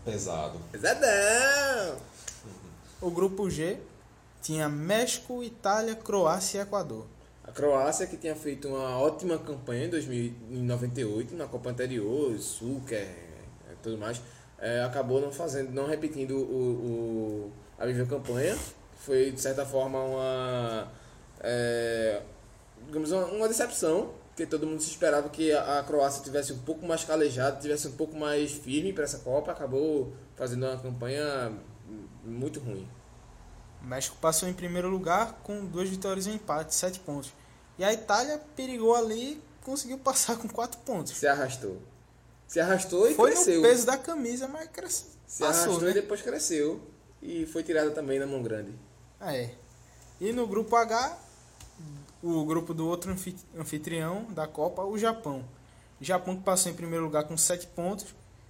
Pesado. Pesadão! O grupo G tinha México, Itália, Croácia e Equador. A Croácia, que tinha feito uma ótima campanha em 2098, na Copa anterior, Suker e tudo mais, é, acabou não fazendo, não repetindo o, o- a mesma campanha. Foi, de certa forma, uma, é, digamos, uma, uma decepção, porque todo mundo se esperava que a, a Croácia tivesse um pouco mais calejada, tivesse um pouco mais firme para essa Copa, acabou fazendo uma campanha muito ruim. O México passou em primeiro lugar com duas vitórias e um empate, sete pontos. E a Itália perigou ali conseguiu passar com quatro pontos. Se arrastou. Se arrastou e Foi cresceu. no peso da camisa, mas cresceu. Se passou, arrastou né? e depois cresceu. E foi tirada também na mão grande. É. E no grupo H, o grupo do outro anfi- anfitrião da Copa, o Japão. O Japão que passou em primeiro lugar com 7 pontos.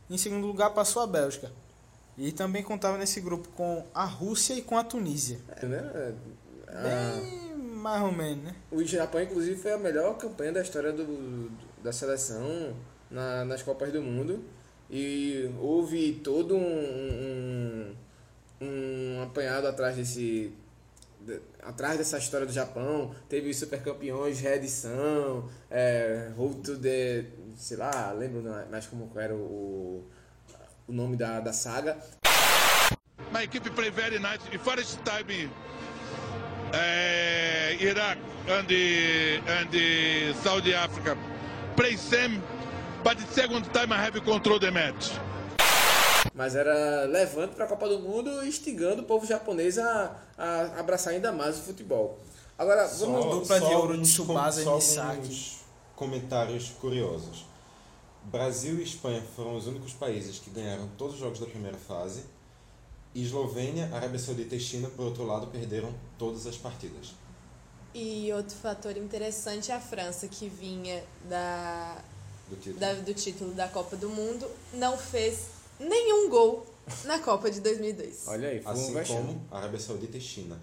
Em segundo lugar passou a Bélgica. E também contava nesse grupo com a Rússia e com a Tunísia. É, né? Ah, Bem mais ou menos, né? o Japão, inclusive, foi a melhor campanha da história do, da seleção na- nas Copas do Mundo. E houve todo um, um, um apanhado atrás desse. Atrás dessa história do Japão. Teve os super campeões, reedição, é, Road to the. sei lá, lembro mais como era o, o nome da, da saga. My equipe play very nice. The first time uh, Iraq and the, and the Saudi Africa play same, but the second time I have control the match. Mas era levando para a Copa do Mundo e instigando o povo japonês a, a abraçar ainda mais o futebol. Agora, vamos. dupla de ouro de alguns Tsubasa com- e só Misaki. alguns comentários curiosos. Brasil e Espanha foram os únicos países que ganharam todos os jogos da primeira fase. E Eslovênia, Arábia Saudita e China, por outro lado, perderam todas as partidas. E outro fator interessante é a França, que vinha da, Do título. da- do título da Copa do Mundo, não fez nenhum gol na Copa de 2002. [laughs] Olha aí, foi um assim como Arábia Saudita e China.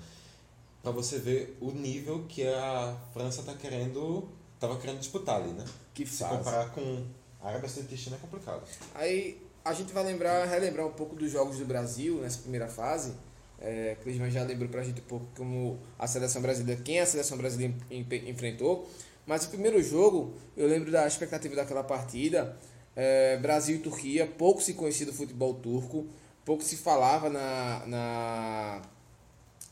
Para você ver o nível que a França tá querendo, tava querendo disputar ali, né? Que Se fase. comparar com a Arábia Saudita e China é complicado. Aí a gente vai lembrar, relembrar um pouco dos jogos do Brasil nessa primeira fase. É, Clisman já lembrou pra gente um pouco como a seleção brasileira, quem a seleção brasileira enfrentou. Mas o primeiro jogo, eu lembro da expectativa daquela partida. É, Brasil e Turquia, pouco se conhecia do futebol turco, pouco se falava na, na,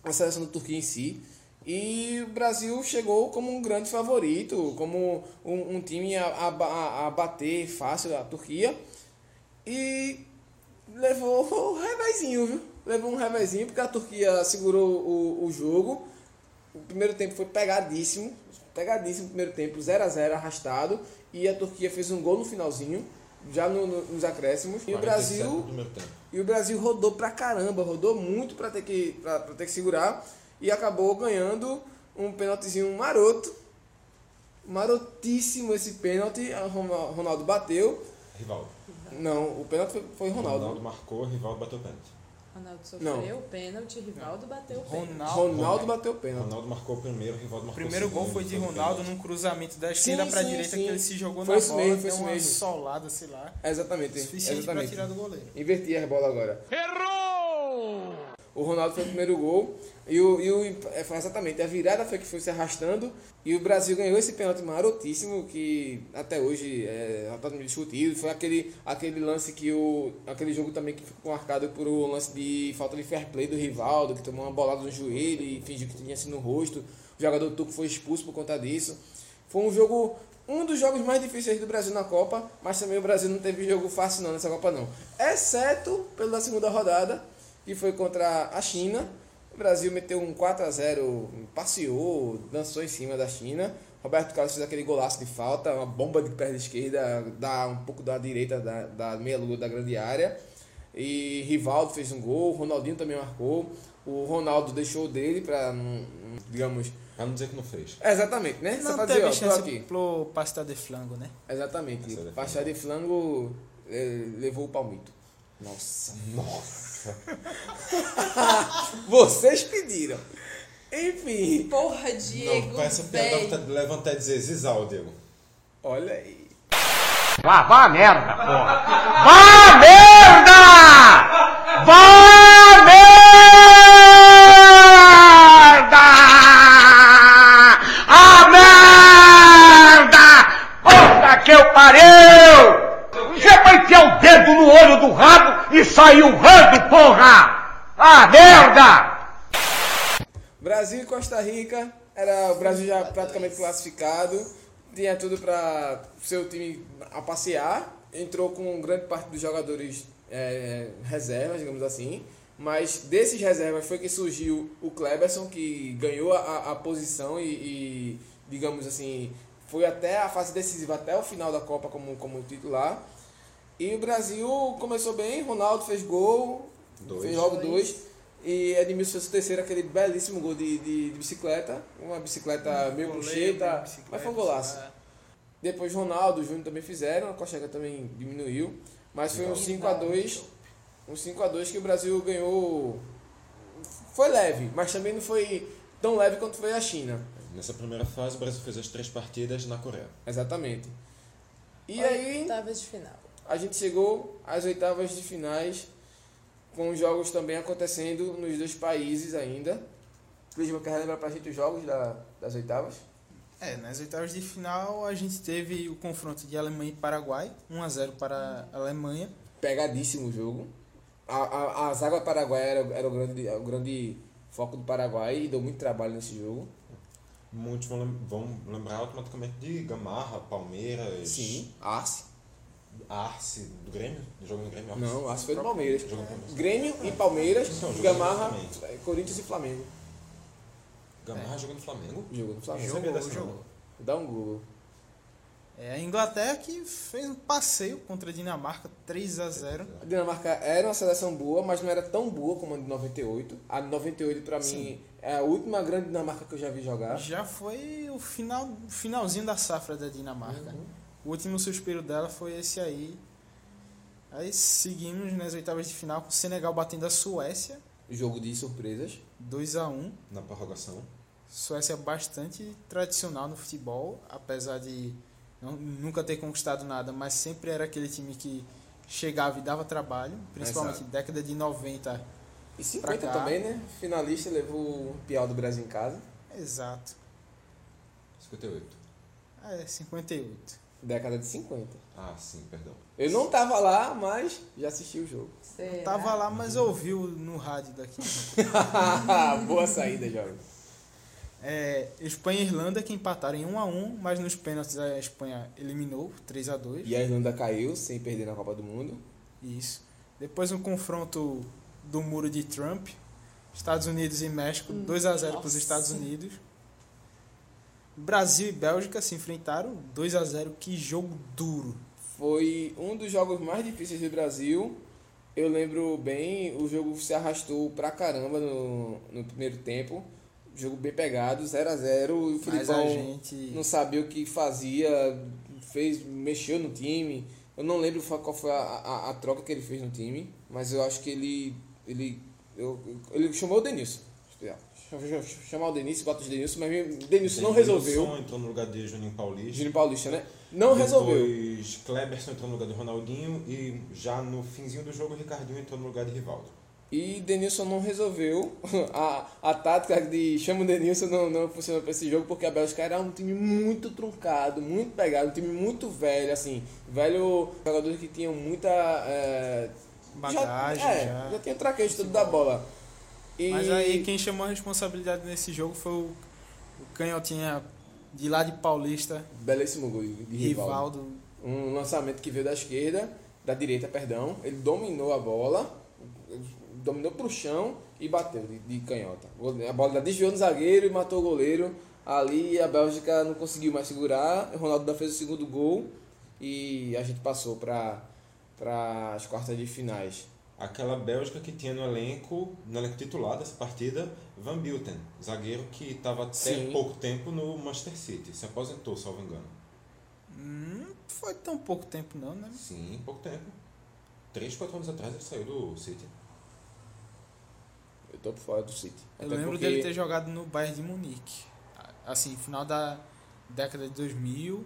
na seleção da Turquia em si. E o Brasil chegou como um grande favorito, como um, um time a, a, a bater fácil a Turquia. E levou [laughs] o revezinho, viu? Levou um revezinho porque a Turquia segurou o, o jogo. O primeiro tempo foi pegadíssimo. Pegadíssimo o primeiro tempo, 0 a 0 arrastado. E a Turquia fez um gol no finalzinho, já no- no- nos acréscimos. E o 47 Brasil e o Brasil rodou pra caramba, rodou muito pra ter que, pra, pra ter que segurar e acabou ganhando um pênaltizinho maroto. Marotíssimo esse pênalti. Ronaldo bateu. Rivaldo. Não, o pênalti foi, foi Ronaldo. Ronaldo marcou, Rivaldo bateu pênalti. Ronaldo sofreu o pênalti, Rivaldo bateu o pênalti. Ronaldo, Ronaldo bateu o pênalti. Ronaldo marcou o primeiro, Rivaldo O marcou primeiro o segundo. gol foi de Ronaldo num cruzamento da esquerda sim, direita sim. que ele se jogou Foi na isso bola, mesmo, foi deu isso uma mesmo. solada, sei lá. Exatamente. Suficiente exatamente. tirar do goleiro. Inverti a bola agora. Errou! O Ronaldo foi o primeiro gol. E o, e o é, exatamente a virada foi que foi se arrastando. E o Brasil ganhou esse pênalti marotíssimo que até hoje é totalmente discutido. Foi aquele, aquele lance que o. aquele jogo também que ficou marcado por o lance de falta de fair play do Rivaldo, que tomou uma bolada no joelho e fingiu que tinha sido no rosto. O jogador turco foi expulso por conta disso. Foi um jogo. Um dos jogos mais difíceis do Brasil na Copa, mas também o Brasil não teve jogo fácil não nessa Copa não. Exceto pela segunda rodada, que foi contra a China. O Brasil meteu um 4 a 0 passeou, dançou em cima da China. Roberto Carlos fez aquele golaço de falta, uma bomba de perna esquerda, dá um pouco da direita da, da meia-lua da grande área. E Rivaldo fez um gol, Ronaldinho também marcou. O Ronaldo deixou o dele para, digamos. Pra não dizer que não fez. Exatamente, né? Só Não pra teve dizer, ó, chance aqui. pro pasta de flango, né? Exatamente. Pastel de Pastel de flango eh, levou o palmito. Nossa. Nossa. [laughs] Vocês pediram. Enfim. Porra, Diego, Não, com essa piada véi. tá- leva até a dizer Zizal, Diego. Olha aí. Vá, vá a merda, porra! Vá a merda! Vá a merda! A merda! Puta que eu pariu! Você vai enfiar o dedo no olho do rabo e sair urrando, porra! A merda! Brasil e Costa Rica. Era o Brasil já praticamente classificado. Tinha tudo para seu time a passear. Entrou com grande parte dos jogadores é, reservas, digamos assim. Mas desses reservas foi que surgiu o Kleberson, que ganhou a, a posição e, e, digamos assim, foi até a fase decisiva, até o final da Copa como, como titular. E o Brasil começou bem, Ronaldo fez gol, Dois. fez logo dois. E Edmilson fez o terceiro, aquele belíssimo gol de, de, de bicicleta. Uma bicicleta meio goleiro, puxeta, meio bicicleta, mas foi um golaço. é. Depois Ronaldo, Júnior também fizeram, a Cocheca também diminuiu. Mas foi um 5x2. Um 5x2 que o Brasil ganhou. Foi leve, mas também não foi tão leve quanto foi a China. Nessa primeira fase, o Brasil fez as três partidas na Coreia. Exatamente. E aí, Oitavas de final. A gente chegou às oitavas de finais, com os jogos também acontecendo nos dois países ainda. Clisma, quer lembrar pra gente os jogos da, das oitavas? É, nas oitavas de final a gente teve o confronto de Alemanha e Paraguai, 1 a 0 para a Alemanha. Pegadíssimo o jogo. A, a, a zaga paraguaia era, era o, grande, o grande foco do Paraguai e deu muito trabalho nesse jogo. Muitos vão, lem- vão lembrar automaticamente de Gamarra, Palmeiras. Sim, Arce. Arce, do Grêmio? Jogou no Grêmio? Arce? Não, Arce foi do Palmeiras. Jogou no Palmeiras. Grêmio e Palmeiras, Então, jogou Gamarra, no Flamengo. é, Corinthians e Flamengo. Gamarra jogou no Flamengo? Jogou no Flamengo. Jogou, não. jogou. Dá um Google. É, a Inglaterra que fez um passeio contra a Dinamarca, 3 a 0 A Dinamarca era uma seleção boa, mas não era tão boa como a de 98. A de 98 pra mim é a última grande Dinamarca que eu já vi jogar. Já foi o final, finalzinho da safra da Dinamarca. Uhum. O último suspiro dela foi esse aí. Aí seguimos nas oitavas de final com o Senegal batendo a Suécia, Jogo de surpresas. 2 a 1 Na prorrogação. Suécia bastante tradicional no futebol, apesar de não- nunca ter conquistado nada, mas sempre era aquele time que chegava e dava trabalho, principalmente Exato. década de 90. E 50 Pra cá. também, né? Finalista levou o Piau do Brasil em casa. Exato. 58. Ah, É, 58. Década de 50. Ah, sim, perdão. Eu não tava lá, mas já assisti o jogo. Será? Tava lá, mas ouviu no rádio daqui. [laughs] Boa saída, jovem. É, Espanha e Irlanda que empataram em 1 a 1 mas nos pênaltis a Espanha eliminou 3 a 2 E a Irlanda caiu sem perder na Copa do Mundo. Isso. Depois um confronto do muro de Trump, Estados Unidos e México, 2 a 0 para os. Estados Unidos. Brasil e Bélgica se enfrentaram 2 a 0 que jogo duro. Foi um dos jogos mais difíceis do Brasil. Eu lembro bem, o jogo se arrastou pra caramba no, no primeiro tempo. Jogo bem pegado, 0 a 0 O Filipão gente não sabia o que fazia, fez, mexeu no time. Eu não lembro qual foi a, a, a troca que ele fez no time, mas eu acho que ele. Ele, eu, ele chamou o Denilson. Chamar o Denilson, bota o Denilson, mas o Denilson não resolveu. Denilson entrou no lugar de Juninho Paulista. Júnior Paulista, né? Não resolveu. Depois Kleberson entrou no lugar de Ronaldinho e já no finzinho do jogo o Ricardinho entrou no lugar de Rivaldo. E Denilson não resolveu. A, a tática de chama o Denilson não, não funcionou para esse jogo porque a Bélgica era um time muito truncado, muito pegado, um time muito velho, assim. Velho, jogadores que tinham muita. é, Bagagem, já, é, já. já tinha traquejo todo da bola. E Mas aí quem chamou a responsabilidade nesse jogo foi o, o canhotinha de lá de Paulista, Belíssimo gol de Rivaldo. Rivaldo. Um lançamento que veio da esquerda, da direita, perdão. Ele dominou a bola, dominou pro chão e bateu de, de canhota. A bola desviou no zagueiro e matou o goleiro. Ali a Bélgica não conseguiu mais segurar. O Ronaldo ainda fez o segundo gol e a gente passou para para as quartas de finais. Aquela Bélgica que tinha no elenco, no elenco titular dessa partida, Van Bilten, zagueiro que estava até Sim. pouco tempo no Manchester City. Se aposentou, salvo engano. Hum, Não foi tão pouco tempo não, né? Sim, pouco tempo. Três, quatro anos atrás ele saiu do City. Eu tô por fora do City. Eu Até lembro porque- dele ter jogado no Bayern de Munique. Assim, final da década de 2000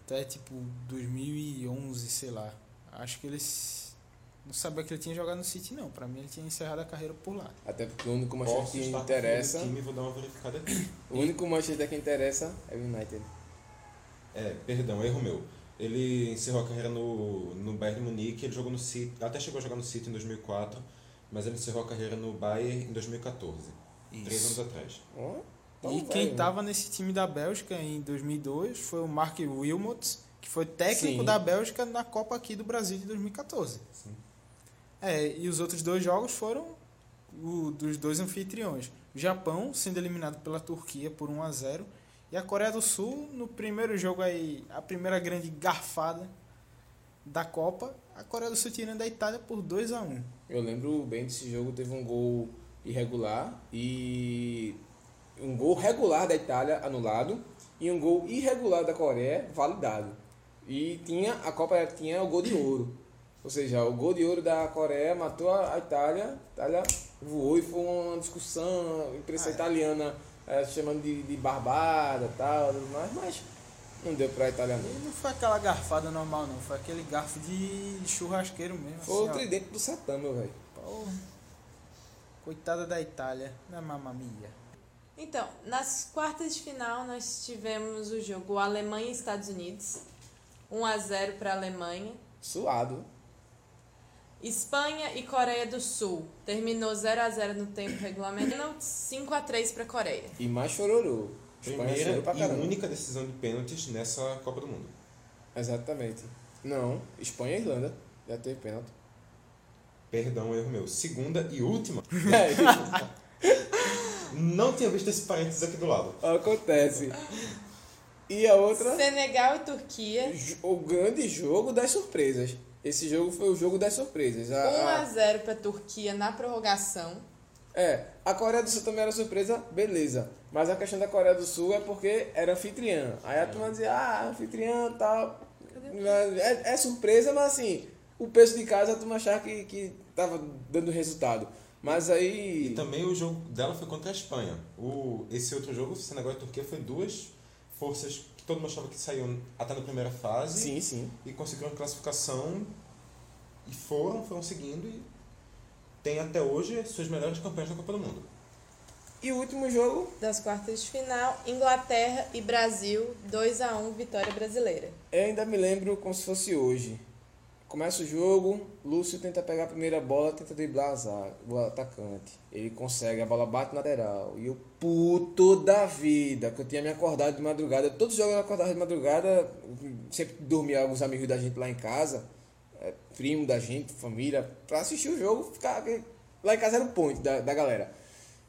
até tipo 2011, sei lá. Acho que ele s- não sabia que ele tinha jogado no City não. Pra mim ele tinha encerrado a carreira por lá. Até porque o único Posso Manchester que estar interessa. time, vou dar uma verificada aqui. [coughs] O único Manchester que interessa é o United. É, perdão, erro meu. Ele encerrou a carreira no, no Bayern Munique, ele jogou no City, até chegou a jogar no City em 2004, mas ele encerrou a carreira no Bayern em 2014, três Isso. anos atrás. Ó, e tão quem Então velho, né? tava nesse time da Bélgica em 2002 foi o Mark Wilmots, que foi técnico Sim. da Bélgica na Copa aqui do Brasil de 2014. Sim. É, e os outros dois jogos foram o, dos dois anfitriões. O Japão sendo eliminado pela Turquia por 1 a 0 e a Coreia do Sul no primeiro jogo aí, a primeira grande garfada da Copa, a Coreia do Sul tirando a Itália por 2 a 1 Eu lembro bem desse jogo, teve um gol irregular e um gol regular da Itália anulado e um gol irregular da Coreia validado. E tinha a Copa tinha o gol de ouro. Ou seja, o gol de ouro da Coreia matou a Itália, a Itália voou e foi uma discussão, a imprensa italiana eh, chamando de, de barbada e tal, tudo mais, mas não deu pra Itália não. E não foi aquela garfada normal, não. Foi aquele garfo de churrasqueiro mesmo. Foi assim, o ó. tridente do Satã, meu velho. Porra. Coitada da Itália, na mamamia. Então, nas quartas de final nós tivemos o jogo Alemanha e Estados Unidos. 1 a 0 para a Alemanha. Suado. Espanha e Coreia do Sul. Terminou 0 a 0 no tempo regulamentar. 5 a 3 para a Coreia. E mais chororô. Espanha Primeira e única decisão de pênaltis nessa Copa do Mundo. Exatamente. Não, Espanha e Irlanda. Já teve pênalti. Perdão, erro meu. Segunda e última. [laughs] É, Não tinha visto esse parênteses aqui do lado. acontece. E a outra, Senegal e Turquia. o grande jogo das surpresas. Esse jogo foi o jogo das surpresas. 1 A, a 0 para a Turquia na prorrogação. é, a Coreia do Sul também era surpresa, beleza. Mas a questão da Coreia do Sul é porque era anfitriã. Aí a turma dizia, ah, anfitriã e tal. É, é surpresa, mas assim, o peso de casa a turma achava que, que tava dando resultado. Mas aí. E também o jogo dela foi contra a Espanha. O, esse outro jogo, Senegal e Turquia, foi duas forças todo mundo achava que saíam até na primeira fase. Sim, sim. E conseguiram classificação. E foram, foram seguindo e tem até hoje suas melhores campanhas na Copa do Mundo. E o último jogo, Das quartas de final, Inglaterra e Brasil, 2 a 1 vitória brasileira. eu ainda me lembro como se fosse hoje. Começa o jogo, Lúcio tenta pegar a primeira bola, tenta driblar a zaga, o atacante. Ele consegue, a bola bate na lateral. E o puto da vida, que eu tinha me acordado de madrugada. Todos os jogos eu acordava de madrugada, sempre dormia alguns amigos da gente lá em casa, é, primo da gente, família, pra assistir o jogo, ficar lá em casa era o point da, da galera.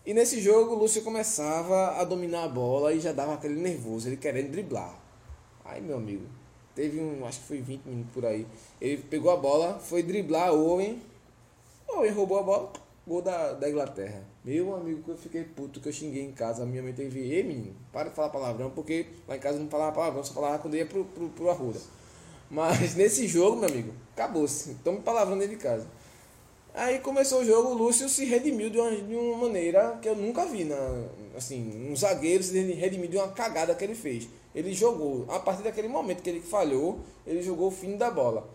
E nesse jogo o Lúcio começava a dominar a bola e já dava aquele nervoso, ele querendo driblar. Aí, meu amigo, teve um, acho que foi 20 minutos por aí. Ele pegou a bola, foi driblar Owen. Owen roubou a bola, gol da, da Inglaterra. Meu amigo, que eu fiquei puto, que eu xinguei em casa. Minha mãe teve, ei menino, para de falar palavrão, porque lá em casa não falava palavrão, só falava quando ia pro, pro, pro Arruda. Mas [laughs] nesse jogo, meu amigo, acabou-se. Tome palavrão dentro de casa. Aí começou o jogo, o Lúcio se redimiu de uma, de uma maneira que eu nunca vi. Na, assim, um zagueiro se redimiu de uma cagada que ele fez. Ele jogou, a partir daquele momento que ele falhou, ele jogou o fim da bola.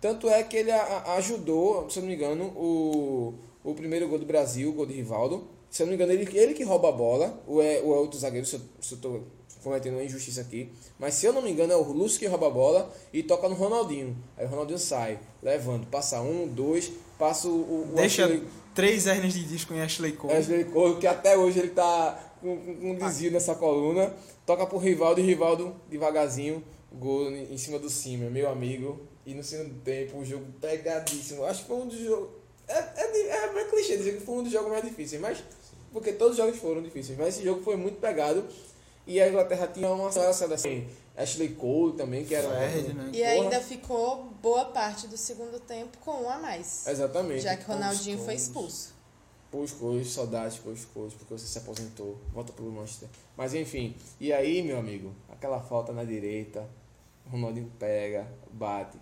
Tanto é que ele ajudou, se eu não me engano, o, o primeiro gol do Brasil, o gol de Rivaldo. Se eu não me engano, ele, ele que rouba a bola, ou é, é outro zagueiro, se eu, tô cometendo uma injustiça aqui. Mas se eu não me engano, é o Lúcio que rouba a bola e toca no Ronaldinho. Aí o Ronaldinho sai, levando, passa um, dois, passa o. o o Deixa Ashley- três hernias de disco em Ashley Cole. Ashley Cole, que até hoje ele tá com, com, com um desvio nessa coluna. Toca pro Rivaldo e Rivaldo, devagarzinho, gol em cima do cima, meu amigo. E no segundo tempo, o jogo pegadíssimo. Acho que foi um dos jogos. É, é, é meio clichê dizer que foi um dos jogos mais difíceis, mas. Porque todos os jogos foram difíceis, mas esse jogo foi muito pegado. E a Inglaterra tinha uma seleção assim, Ashley Cole também, que era. Fred, né? E ainda ficou boa parte do segundo tempo com um a mais. Exatamente. Já que Ronaldinho foi expulso. Coisas, saudades, coisas, porque você se aposentou, volta pro Manchester. Mas enfim, e aí, meu amigo, aquela falta na direita, o Ronaldinho pega, bate.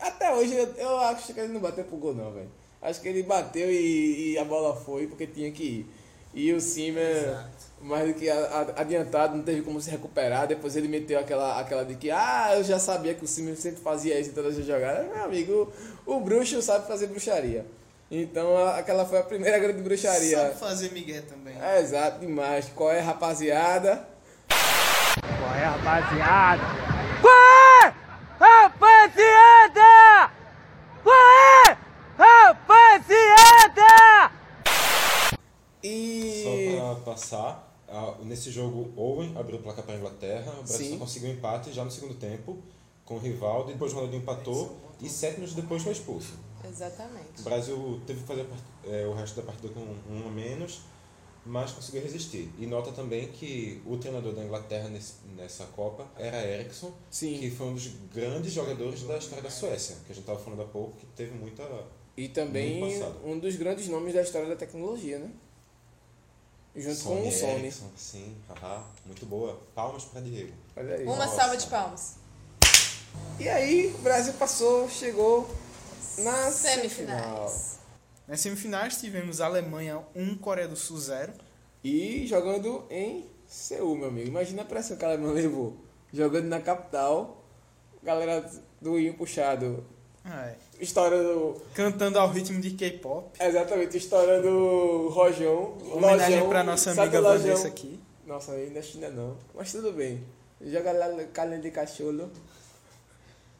Até hoje eu, eu acho que ele não bateu pro gol, não, velho. Acho que ele bateu e, e a bola foi porque tinha que ir. E o Simer, mais do que adiantado, não teve como se recuperar. Depois ele meteu aquela, aquela de que, ah, eu já sabia que o Simer sempre fazia isso em todas as jogadas. Meu amigo, o, o bruxo sabe fazer bruxaria. Então aquela foi a primeira grande bruxaria. Sabe fazer Miguel também. É, exato, demais. Qual é, rapaziada? Qual é, rapaziada? Qual é, rapaziada? Qual é, rapaziada? E. Só pra passar, nesse jogo, Owen abriu o placar para a Inglaterra, o Brasil Sim. conseguiu um empate já no segundo tempo, com o Rivaldo, depois o Ronaldinho empatou, e sete minutos depois foi expulso. O Exatamente. Brasil teve que fazer eh, o resto da partida com um a menos, mas conseguiu resistir. E nota também que o treinador da Inglaterra nesse, nessa Copa era Eriksson, Sim. que foi um dos grandes jogadores da história da Suécia, que a gente estava falando há pouco, que teve muita. E também um dos grandes nomes da história da tecnologia, né? Junto com o Sony. Eriksson, sim, haha, muito boa. Palmas para Diego. Olha aí. Uma Nossa. salva de palmas. E aí, o Brasil passou, chegou na semifinal. Semifinais. Nas semifinais tivemos Alemanha 1, Coreia do Sul 0. E jogando em Seul, meu amigo. Imagina a pressão que a Alemanha levou. Jogando na capital, galera do Inho puxado. Ah, é. História do. Cantando ao ritmo de K-pop. Exatamente, história do Rojão. Homenagem Lojão, pra nossa amiga? Vanessa aqui. Nossa, é China não. Mas tudo bem. Joga lá carne de cachorro.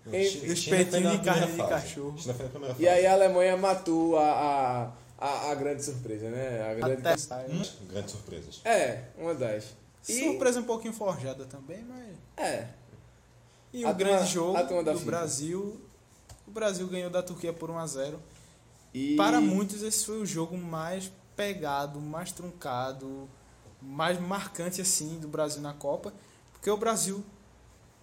Não, E- China- e os de carne de cachorro. China foi na primeira E aí a Alemanha matou a, a, a, a grande surpresa, né? A grande... Até sai. Hum, Grandes surpresas. É, uma das. E, Surpresa um pouquinho forjada também, mas. é, E A o grande turma- jogo a turma da do FIFA. Brasil. O Brasil ganhou da Turquia por 1 a 0 e... Para muitos, esse foi o jogo mais pegado, mais truncado, mais marcante assim do Brasil na Copa, porque o Brasil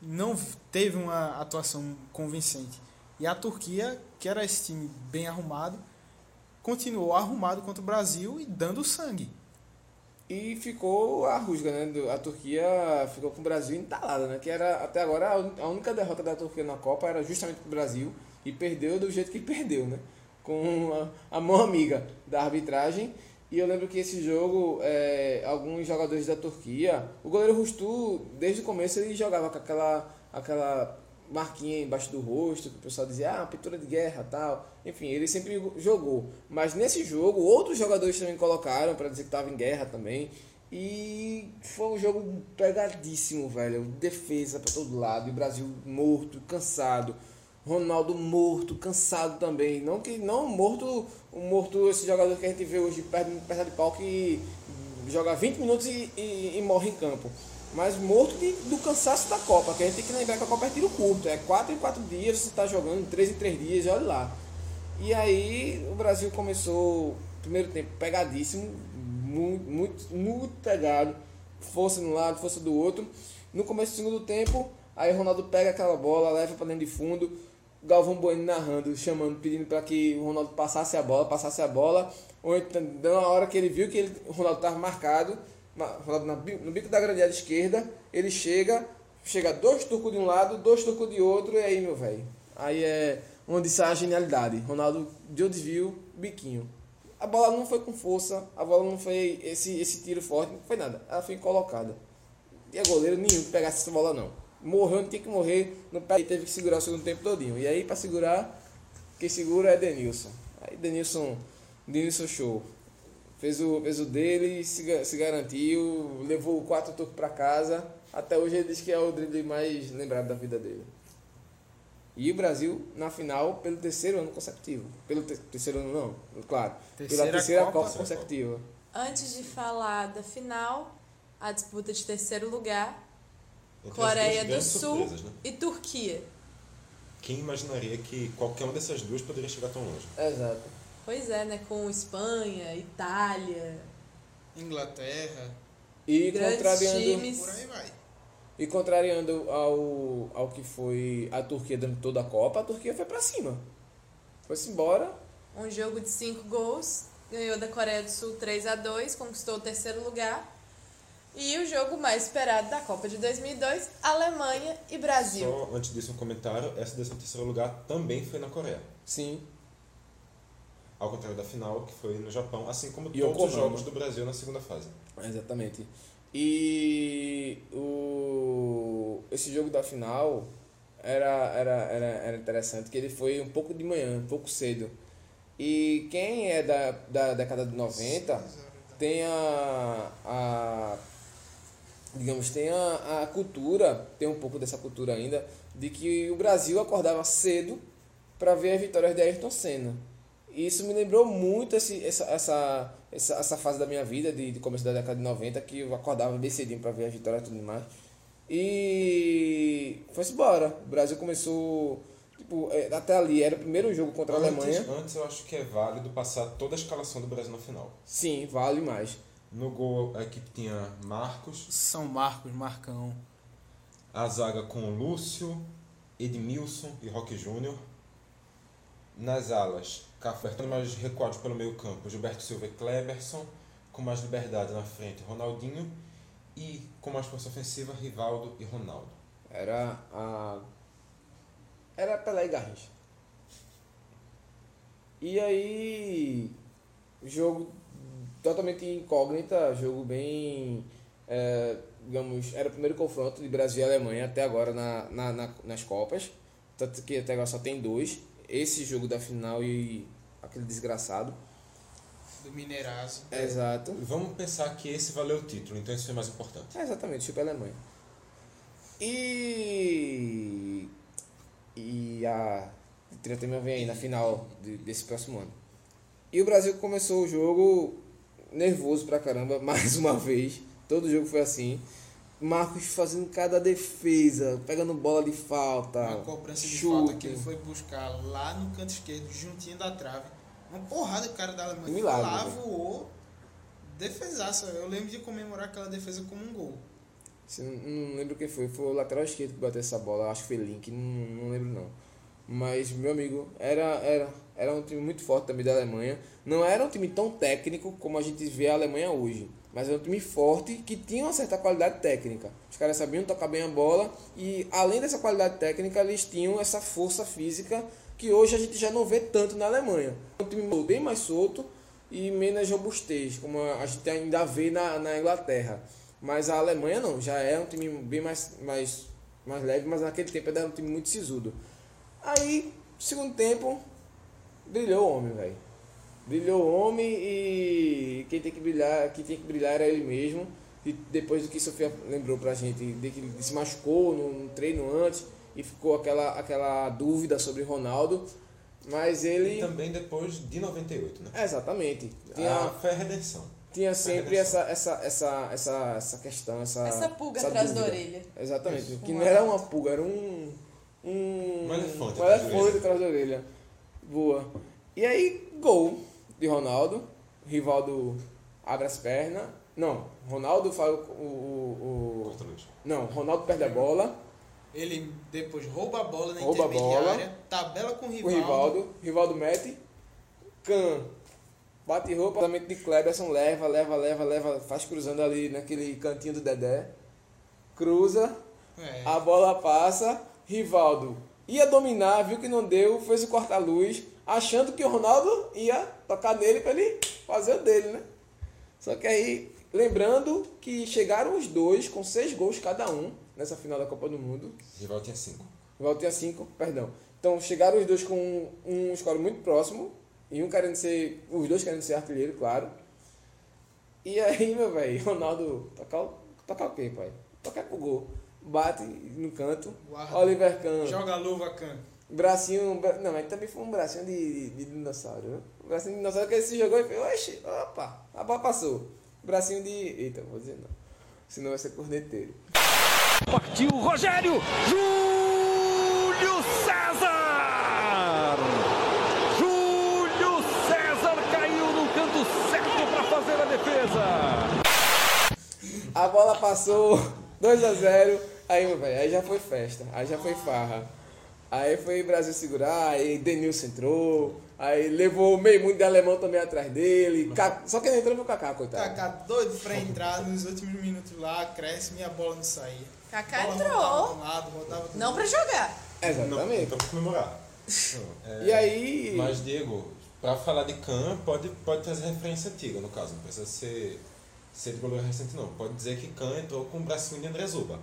não teve uma atuação convincente. E a Turquia, que era esse time bem arrumado, continuou arrumado contra o Brasil e dando sangue. E ficou a rusga, né? A Turquia ficou com o Brasil entalada, né? Que era até agora a única derrota da Turquia na Copa era justamente pro Brasil e perdeu do jeito que perdeu, né? Com a, a mão amiga da arbitragem. E eu lembro que esse jogo, é, alguns jogadores da Turquia, o goleiro Rustu, desde o começo ele jogava com aquela, aquela marquinha embaixo do rosto, que o pessoal dizia, ah, pintura de guerra tal. Enfim, ele sempre jogou. Mas nesse jogo, outros jogadores também colocaram para dizer que estava em guerra também. E foi um jogo pegadíssimo, velho. Defesa para todo lado. E o Brasil morto, cansado. Ronaldo morto, cansado também. Não que não morto, um morto esse jogador que a gente vê hoje perto, de pau que joga 20 minutos e, e- e morre em campo. Mas morto de- do cansaço da Copa, que a gente tem que lembrar que a Copa é tiro curto. É 4 em 4 dias, você está jogando, 3 em 3 dias, olha lá. E aí o Brasil começou o primeiro tempo pegadíssimo, muito, muito, muito pegado, força de um lado, força do outro. No começo do segundo tempo, aí o Ronaldo pega aquela bola, leva para dentro de fundo, Galvão Bueno narrando, chamando, pedindo para que o Ronaldo passasse a bola, passasse a bola, ou então, na hora que ele viu que ele, o Ronaldo estava marcado, na- Ronaldo na no bico da grande área esquerda, ele chega, chega dois turcos de um lado, dois turcos de outro, e aí, meu velho, aí é onde sai a genialidade. Ronaldo deu desvio, biquinho. A bola não foi com força, a bola não foi esse, esse tiro forte, não foi nada. Ela foi colocada. E é goleiro nenhum que pegasse essa bola não. Morreu, não tinha que morrer, no pé e teve que segurar o segundo tempo todinho. E aí para segurar, quem segura é Denilson. Aí Denilson, Denilson show. Fez o, fez o dele, se, se garantiu, levou quatro turcos para casa. Até hoje ele diz que é o drible mais lembrado da vida dele. E o Brasil na final pelo terceiro ano consecutivo. Pelo te- terceiro ano não, claro. pela Terceira terceira Copa. Copa, consecutiva. Antes de falar da final, a disputa de terceiro lugar, Entre Coreia do Sul surpresas, né? e Turquia. Quem imaginaria que qualquer uma dessas duas poderia chegar tão longe? Exato. Pois é, né? Com Espanha, Itália. Inglaterra. E Grandes contrariando, times. Por aí vai. e contrariando ao, ao que foi a Turquia durante toda a Copa, a Turquia foi pra cima. Foi-se embora. Um jogo de cinco gols. Ganhou da Coreia do Sul 3 a 2 conquistou o terceiro lugar. E o jogo mais esperado da Copa de 2002, Alemanha e Brasil. Só antes disso, um comentário: essa décimo terceiro lugar também foi na Coreia. Sim. Ao contrário da final, que foi no Japão, assim como E todos os jogos do Brasil na segunda fase. Exatamente. E o, esse jogo da final era, era, era, era interessante, que ele foi um pouco de manhã, um pouco cedo. E quem é da, da década de 90 tem a, a digamos, tem a, a cultura, tem um pouco dessa cultura ainda, de que o Brasil acordava cedo para ver as vitórias de Ayrton Senna. E isso me lembrou muito esse, essa, essa, essa, essa fase da minha vida, de, de começo da década de 90, que eu acordava bem cedinho para ver as vitórias e tudo mais. E foi-se embora. O Brasil começou, tipo, é, até ali, era o primeiro jogo contra a Alemanha. Antes, antes eu acho que é válido passar toda a escalação do Brasil na final. Sim, vale mais. No gol a equipe tinha Marcos. São Marcos, Marcão. A zaga com Lúcio, Edmilson e Roque Júnior. Nas alas, Café mais recuados pelo meio campo, Gilberto Silva e Kleberson. Com mais liberdade na frente, Ronaldinho. E com mais força ofensiva, Rivaldo e Ronaldo. Era a. Era Pelé e Garrincha. E aí. Jogo totalmente incógnita, jogo bem. é, digamos, era o primeiro confronto de Brasil e Alemanha até agora na, na, na- nas Copas. Tanto que até agora só tem dois. Esse jogo da final e aquele desgraçado. Do Mineiraço. Exato. Vamos pensar que esse valeu o título, então isso foi mais importante. É, exatamente, Chupa Alemanha. E. E a. Tratema vem aí na final de- desse próximo ano. E o Brasil começou o jogo nervoso pra caramba, [laughs] mais uma vez. Todo jogo foi assim. Marcos fazendo cada defesa, pegando bola de falta. Uma cobrança de chute. falta que ele foi buscar lá no canto esquerdo, juntinho da trave. Uma porrada que o cara da Alemanha Milagre, lá, velho. voou. Defesaça. Eu lembro de comemorar aquela defesa como um gol. Não, não lembro quem foi, foi o lateral esquerdo que bateu essa bola, acho que foi Link, não, não lembro não. Mas, meu amigo, era, era, era um time muito forte também da Alemanha. Não era um time tão técnico como a gente vê a Alemanha hoje. Mas era um time forte que tinha uma certa qualidade técnica. Os caras sabiam tocar bem a bola e, além dessa qualidade técnica, eles tinham essa força física que hoje a gente já não vê tanto na Alemanha. É um time bem mais solto e menos robustez, como a gente ainda vê na, na Inglaterra. Mas a Alemanha não, já é um time bem mais, mais, mais leve, mas naquele tempo era um time muito sisudo. Aí, segundo tempo, brilhou o homem, velho. Brilhou o homem e quem tem que brilhar, quem tem que brilhar era ele mesmo. E depois do que Sofia lembrou pra gente, de que ele se machucou no, no treino antes e ficou aquela, aquela dúvida sobre Ronaldo. Mas ele. E também depois de 98, né? Exatamente. Ah, foi a redenção. Tinha sempre essa, essa, essa, essa, essa questão, essa. Essa pulga atrás da dúvida. orelha. Exatamente. Isso. Que Um não era uma pulga, era um. Um, Um elefante um atrás da elefante orelha. atrás da orelha. Boa. E aí, gol de Ronaldo. Rivaldo abre as pernas. Não, Ronaldo faz o. o, o- não, Ronaldo perde a bola. Ele depois rouba a bola na Rouba a intermediária, bola. tabela com o O Rivaldo. Rivaldo. Rivaldo mete. Can. Bate roupa. Lançamento de Kleberson. Leva, leva, leva, leva. Faz cruzando ali naquele cantinho do Dedé. Cruza. É. A bola passa. Rivaldo ia dominar, viu que não deu, fez o corta-luz, achando que o Ronaldo ia tocar nele pra ele fazer o dele, né? Só que aí, lembrando que chegaram os dois com seis gols cada um nessa final da Copa do Mundo. Rival tinha 5. Rivaldo tinha cinco, perdão. Então chegaram os dois com um, um score muito próximo. E um querendo ser. Os dois querendo ser artilheiro, claro. E aí, meu velho, [laughs] Ronaldo tocar, o- tocar o quê, pai? Tocar pro gol. Bate no canto. Guarda. Oliver Kahn. Joga a luva, Can. Bracinho. bra- Não, mas também foi um bracinho de, de dinossauro, né? Um bracinho de dinossauro que ele se jogou e fez, oxe, opa, a bola passou. Bracinho de. Eita, vou dizer não. Senão vai ser corneteiro. Partiu Rogério! Júlio César! Júlio César caiu no canto certo para fazer a defesa. A bola passou 2 a 0 Aí, meu velho, aí já foi festa. Aí já foi farra. Aí foi Brasil segurar, aí Denilson entrou. Aí levou o meio mundo de alemão também atrás dele. Ca- Só que ele entrou no Kaká, coitado. Kaká doido pra entrar nos últimos minutos lá, cresce, minha bola não saía. Kaká Bola entrou. rodava um lado, rodava Não pra jogar. Exatamente. Então pra comemorar. [laughs] É, E aí- Mas, Diego, pra falar de Khan, pode, pode trazer referência antiga, no caso. Não precisa ser, ser de goleiro recente, não. Pode dizer que Khan entrou com o bracinho de André Zuba.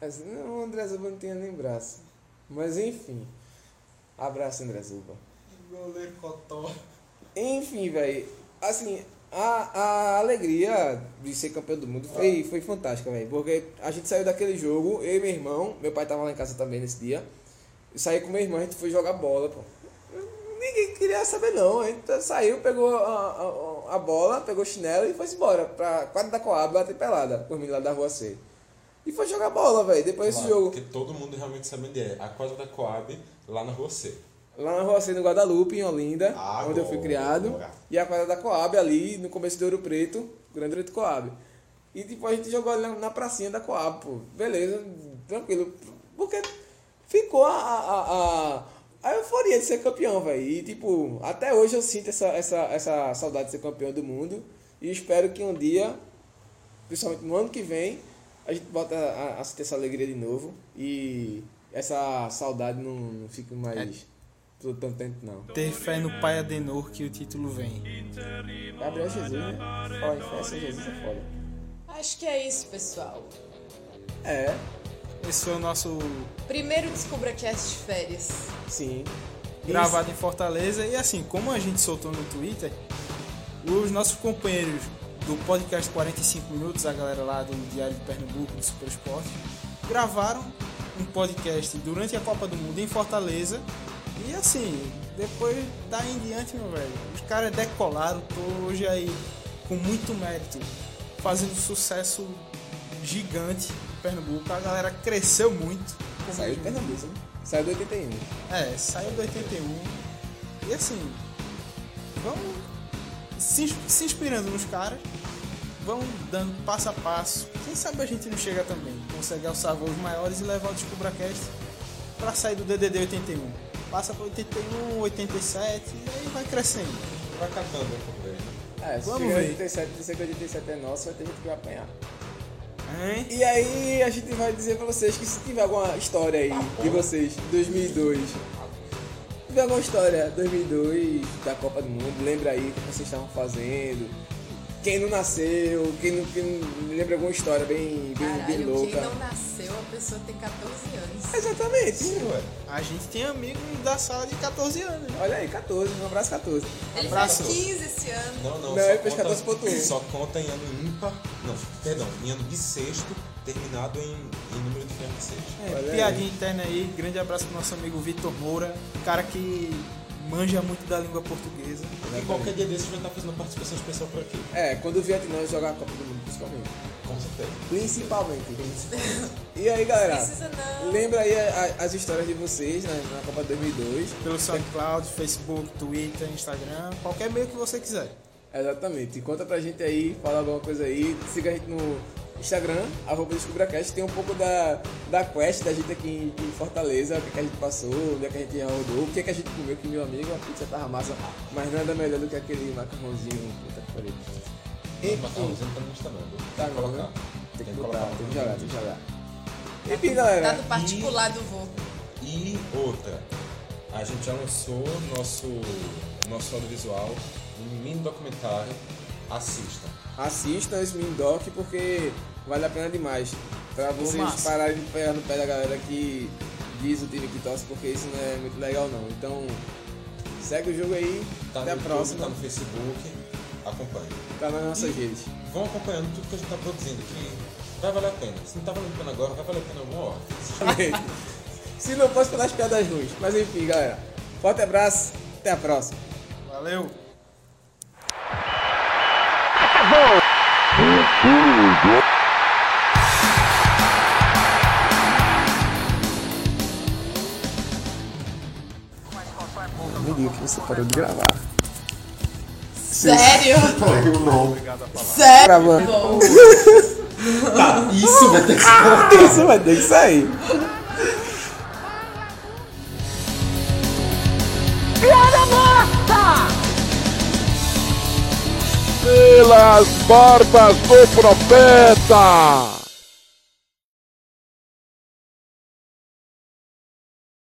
Mas não, o André Zuba não tinha nem braço. Mas enfim. Abraço, André Zuba. Goleiro Cotó. Enfim, velho. Assim, a, a alegria de ser campeão do mundo foi, foi fantástica, velho. Porque a gente saiu daquele jogo, eu e meu irmão, meu pai tava lá em casa também nesse dia. Eu saí com meu irmão, a gente foi jogar bola, pô. Ninguém queria saber não. A gente saiu, pegou a, a, a bola, pegou o chinelo e foi embora pra quadra da Coab bater pelada, por mim lá da rua C. E foi jogar bola, velho. Depois desse jogo. Porque todo mundo realmente sabe onde é. A quadra da Coab, lá na rua C. Lá na Rua C, no Guadalupe, em Olinda, onde eu fui criado. E a quadra da Coab ali, no começo do Ouro Preto, Grande Ouro Coab. E tipo, a gente jogou ali na, na pracinha da Coab, pô. Beleza, tranquilo. Porque ficou a, a, a, a euforia de ser campeão, velho. E tipo, até hoje eu sinto essa, essa, essa saudade de ser campeão do mundo. E espero que um dia, principalmente no ano que vem, a gente volta a, a sentir essa alegria de novo. E essa saudade não, não fique mais por tanto tempo, não. Ter fé no Pai Adenor que o título vem. Gabriel Jesus, né? Em fé sem Jesus é foda. Acho que é isso, pessoal. É, Esse foi o nosso Primeiro Descubra Cast de férias. sim. gravado em Fortaleza. E assim, como a gente soltou no Twitter, os nossos companheiros do podcast 45 Minutos, a galera lá do Diário de Pernambuco, do Super Esporte, gravaram um podcast durante a Copa do Mundo em Fortaleza. E assim, depois daí em diante, meu velho, os caras decolaram, tô hoje aí com muito mérito, fazendo sucesso gigante em Pernambuco. A galera cresceu muito. Saiu de Pernambuco, né? Saiu do 81. é, saiu do 81. E assim, vamos se, se inspirando nos caras, vamos dando passo a passo. Quem sabe a gente não chega também, consegue alçar voos maiores e levar o DescubraCast pra sair do DDD 81. Passa pro 81, 87 e aí vai crescendo. Vai catando pouco dele. É, se Vamos ver. 87, dizer que 87 é nosso, vai ter gente que vai apanhar. Hein? E aí a gente vai dizer pra vocês que se tiver alguma história aí de vocês, 2002, se tiver alguma história 2002 da Copa do Mundo, lembra aí o que vocês estavam fazendo, quem não nasceu, quem não, quem não lembra alguma história bem, bem, bem Caralho, louca. quem não nasceu, a pessoa tem 14 anos. Exatamente. Ué, A gente tem amigos da sala de 14 anos. né? Olha aí, 14, um abraço 14. Ele Abraço. fez 15 esse ano. Não, não, Não, só ele fez conta- 14.1. Só conta em ano ímpar. Não, perdão, em ano bissexto, terminado em, em número de 36. É, Olha aí. piadinha interna aí, grande abraço pro nosso amigo Vitor Moura, cara que manja muito da língua portuguesa. E qualquer dia desses vai estar fazendo uma participação especial por aqui. É, quando o Vietnã jogar a Copa do Mundo, principalmente. Com certeza. Principalmente. E aí, galera? Precisa não. Lembra aí a- a- as histórias de vocês né, na Copa 2002. Pelo SoundCloud, Facebook, Twitter, Instagram, qualquer meio que você quiser. Exatamente. Conta pra gente aí, fala alguma coisa aí. Siga a gente no Instagram, arroba DescubraCast. Tem um pouco da, da quest da gente aqui em, em Fortaleza, o que, que a gente passou, onde é que a gente rodou, o que, que a gente comeu, que meu amigo, a pizza tava massa, mas nada melhor do que aquele macarrãozinho. Puta que pariu. Enfim, macarrãozinho tá no Insta não, viu? Tá Tem que colocar. né? Tem que Tem que botar, colocar. tem que jogar, tem que jogar. Enfim, galera. Tá no particular do vô. E outra, a gente já lançou nosso, nosso audiovisual, um mini documentário. Assistam. assistam esse mini doc porque vale a pena demais. Pra vocês massa. pararem de pegar no pé da galera que diz o time que torce, porque isso não é muito legal não. Então, segue o jogo aí, Tá até a YouTube, próxima. tá no Facebook. Acompanhe. Tá nas nossas E redes. Vão acompanhando tudo que a gente tá produzindo, que vai valer a pena. Se não tá valendo a pena agora, vai valer a pena alguma hora. [laughs] Se não fosse pelas piadas ruins. Mas enfim, galera. Forte abraço, até a próxima. Valeu! Que você parou de gravar. Sério? Obrigado a falar. Sério? Gravando. Tá, isso vai ter que ser. [laughs] Isso vai ter que sair. Piada morta! Pelas barbas do profeta!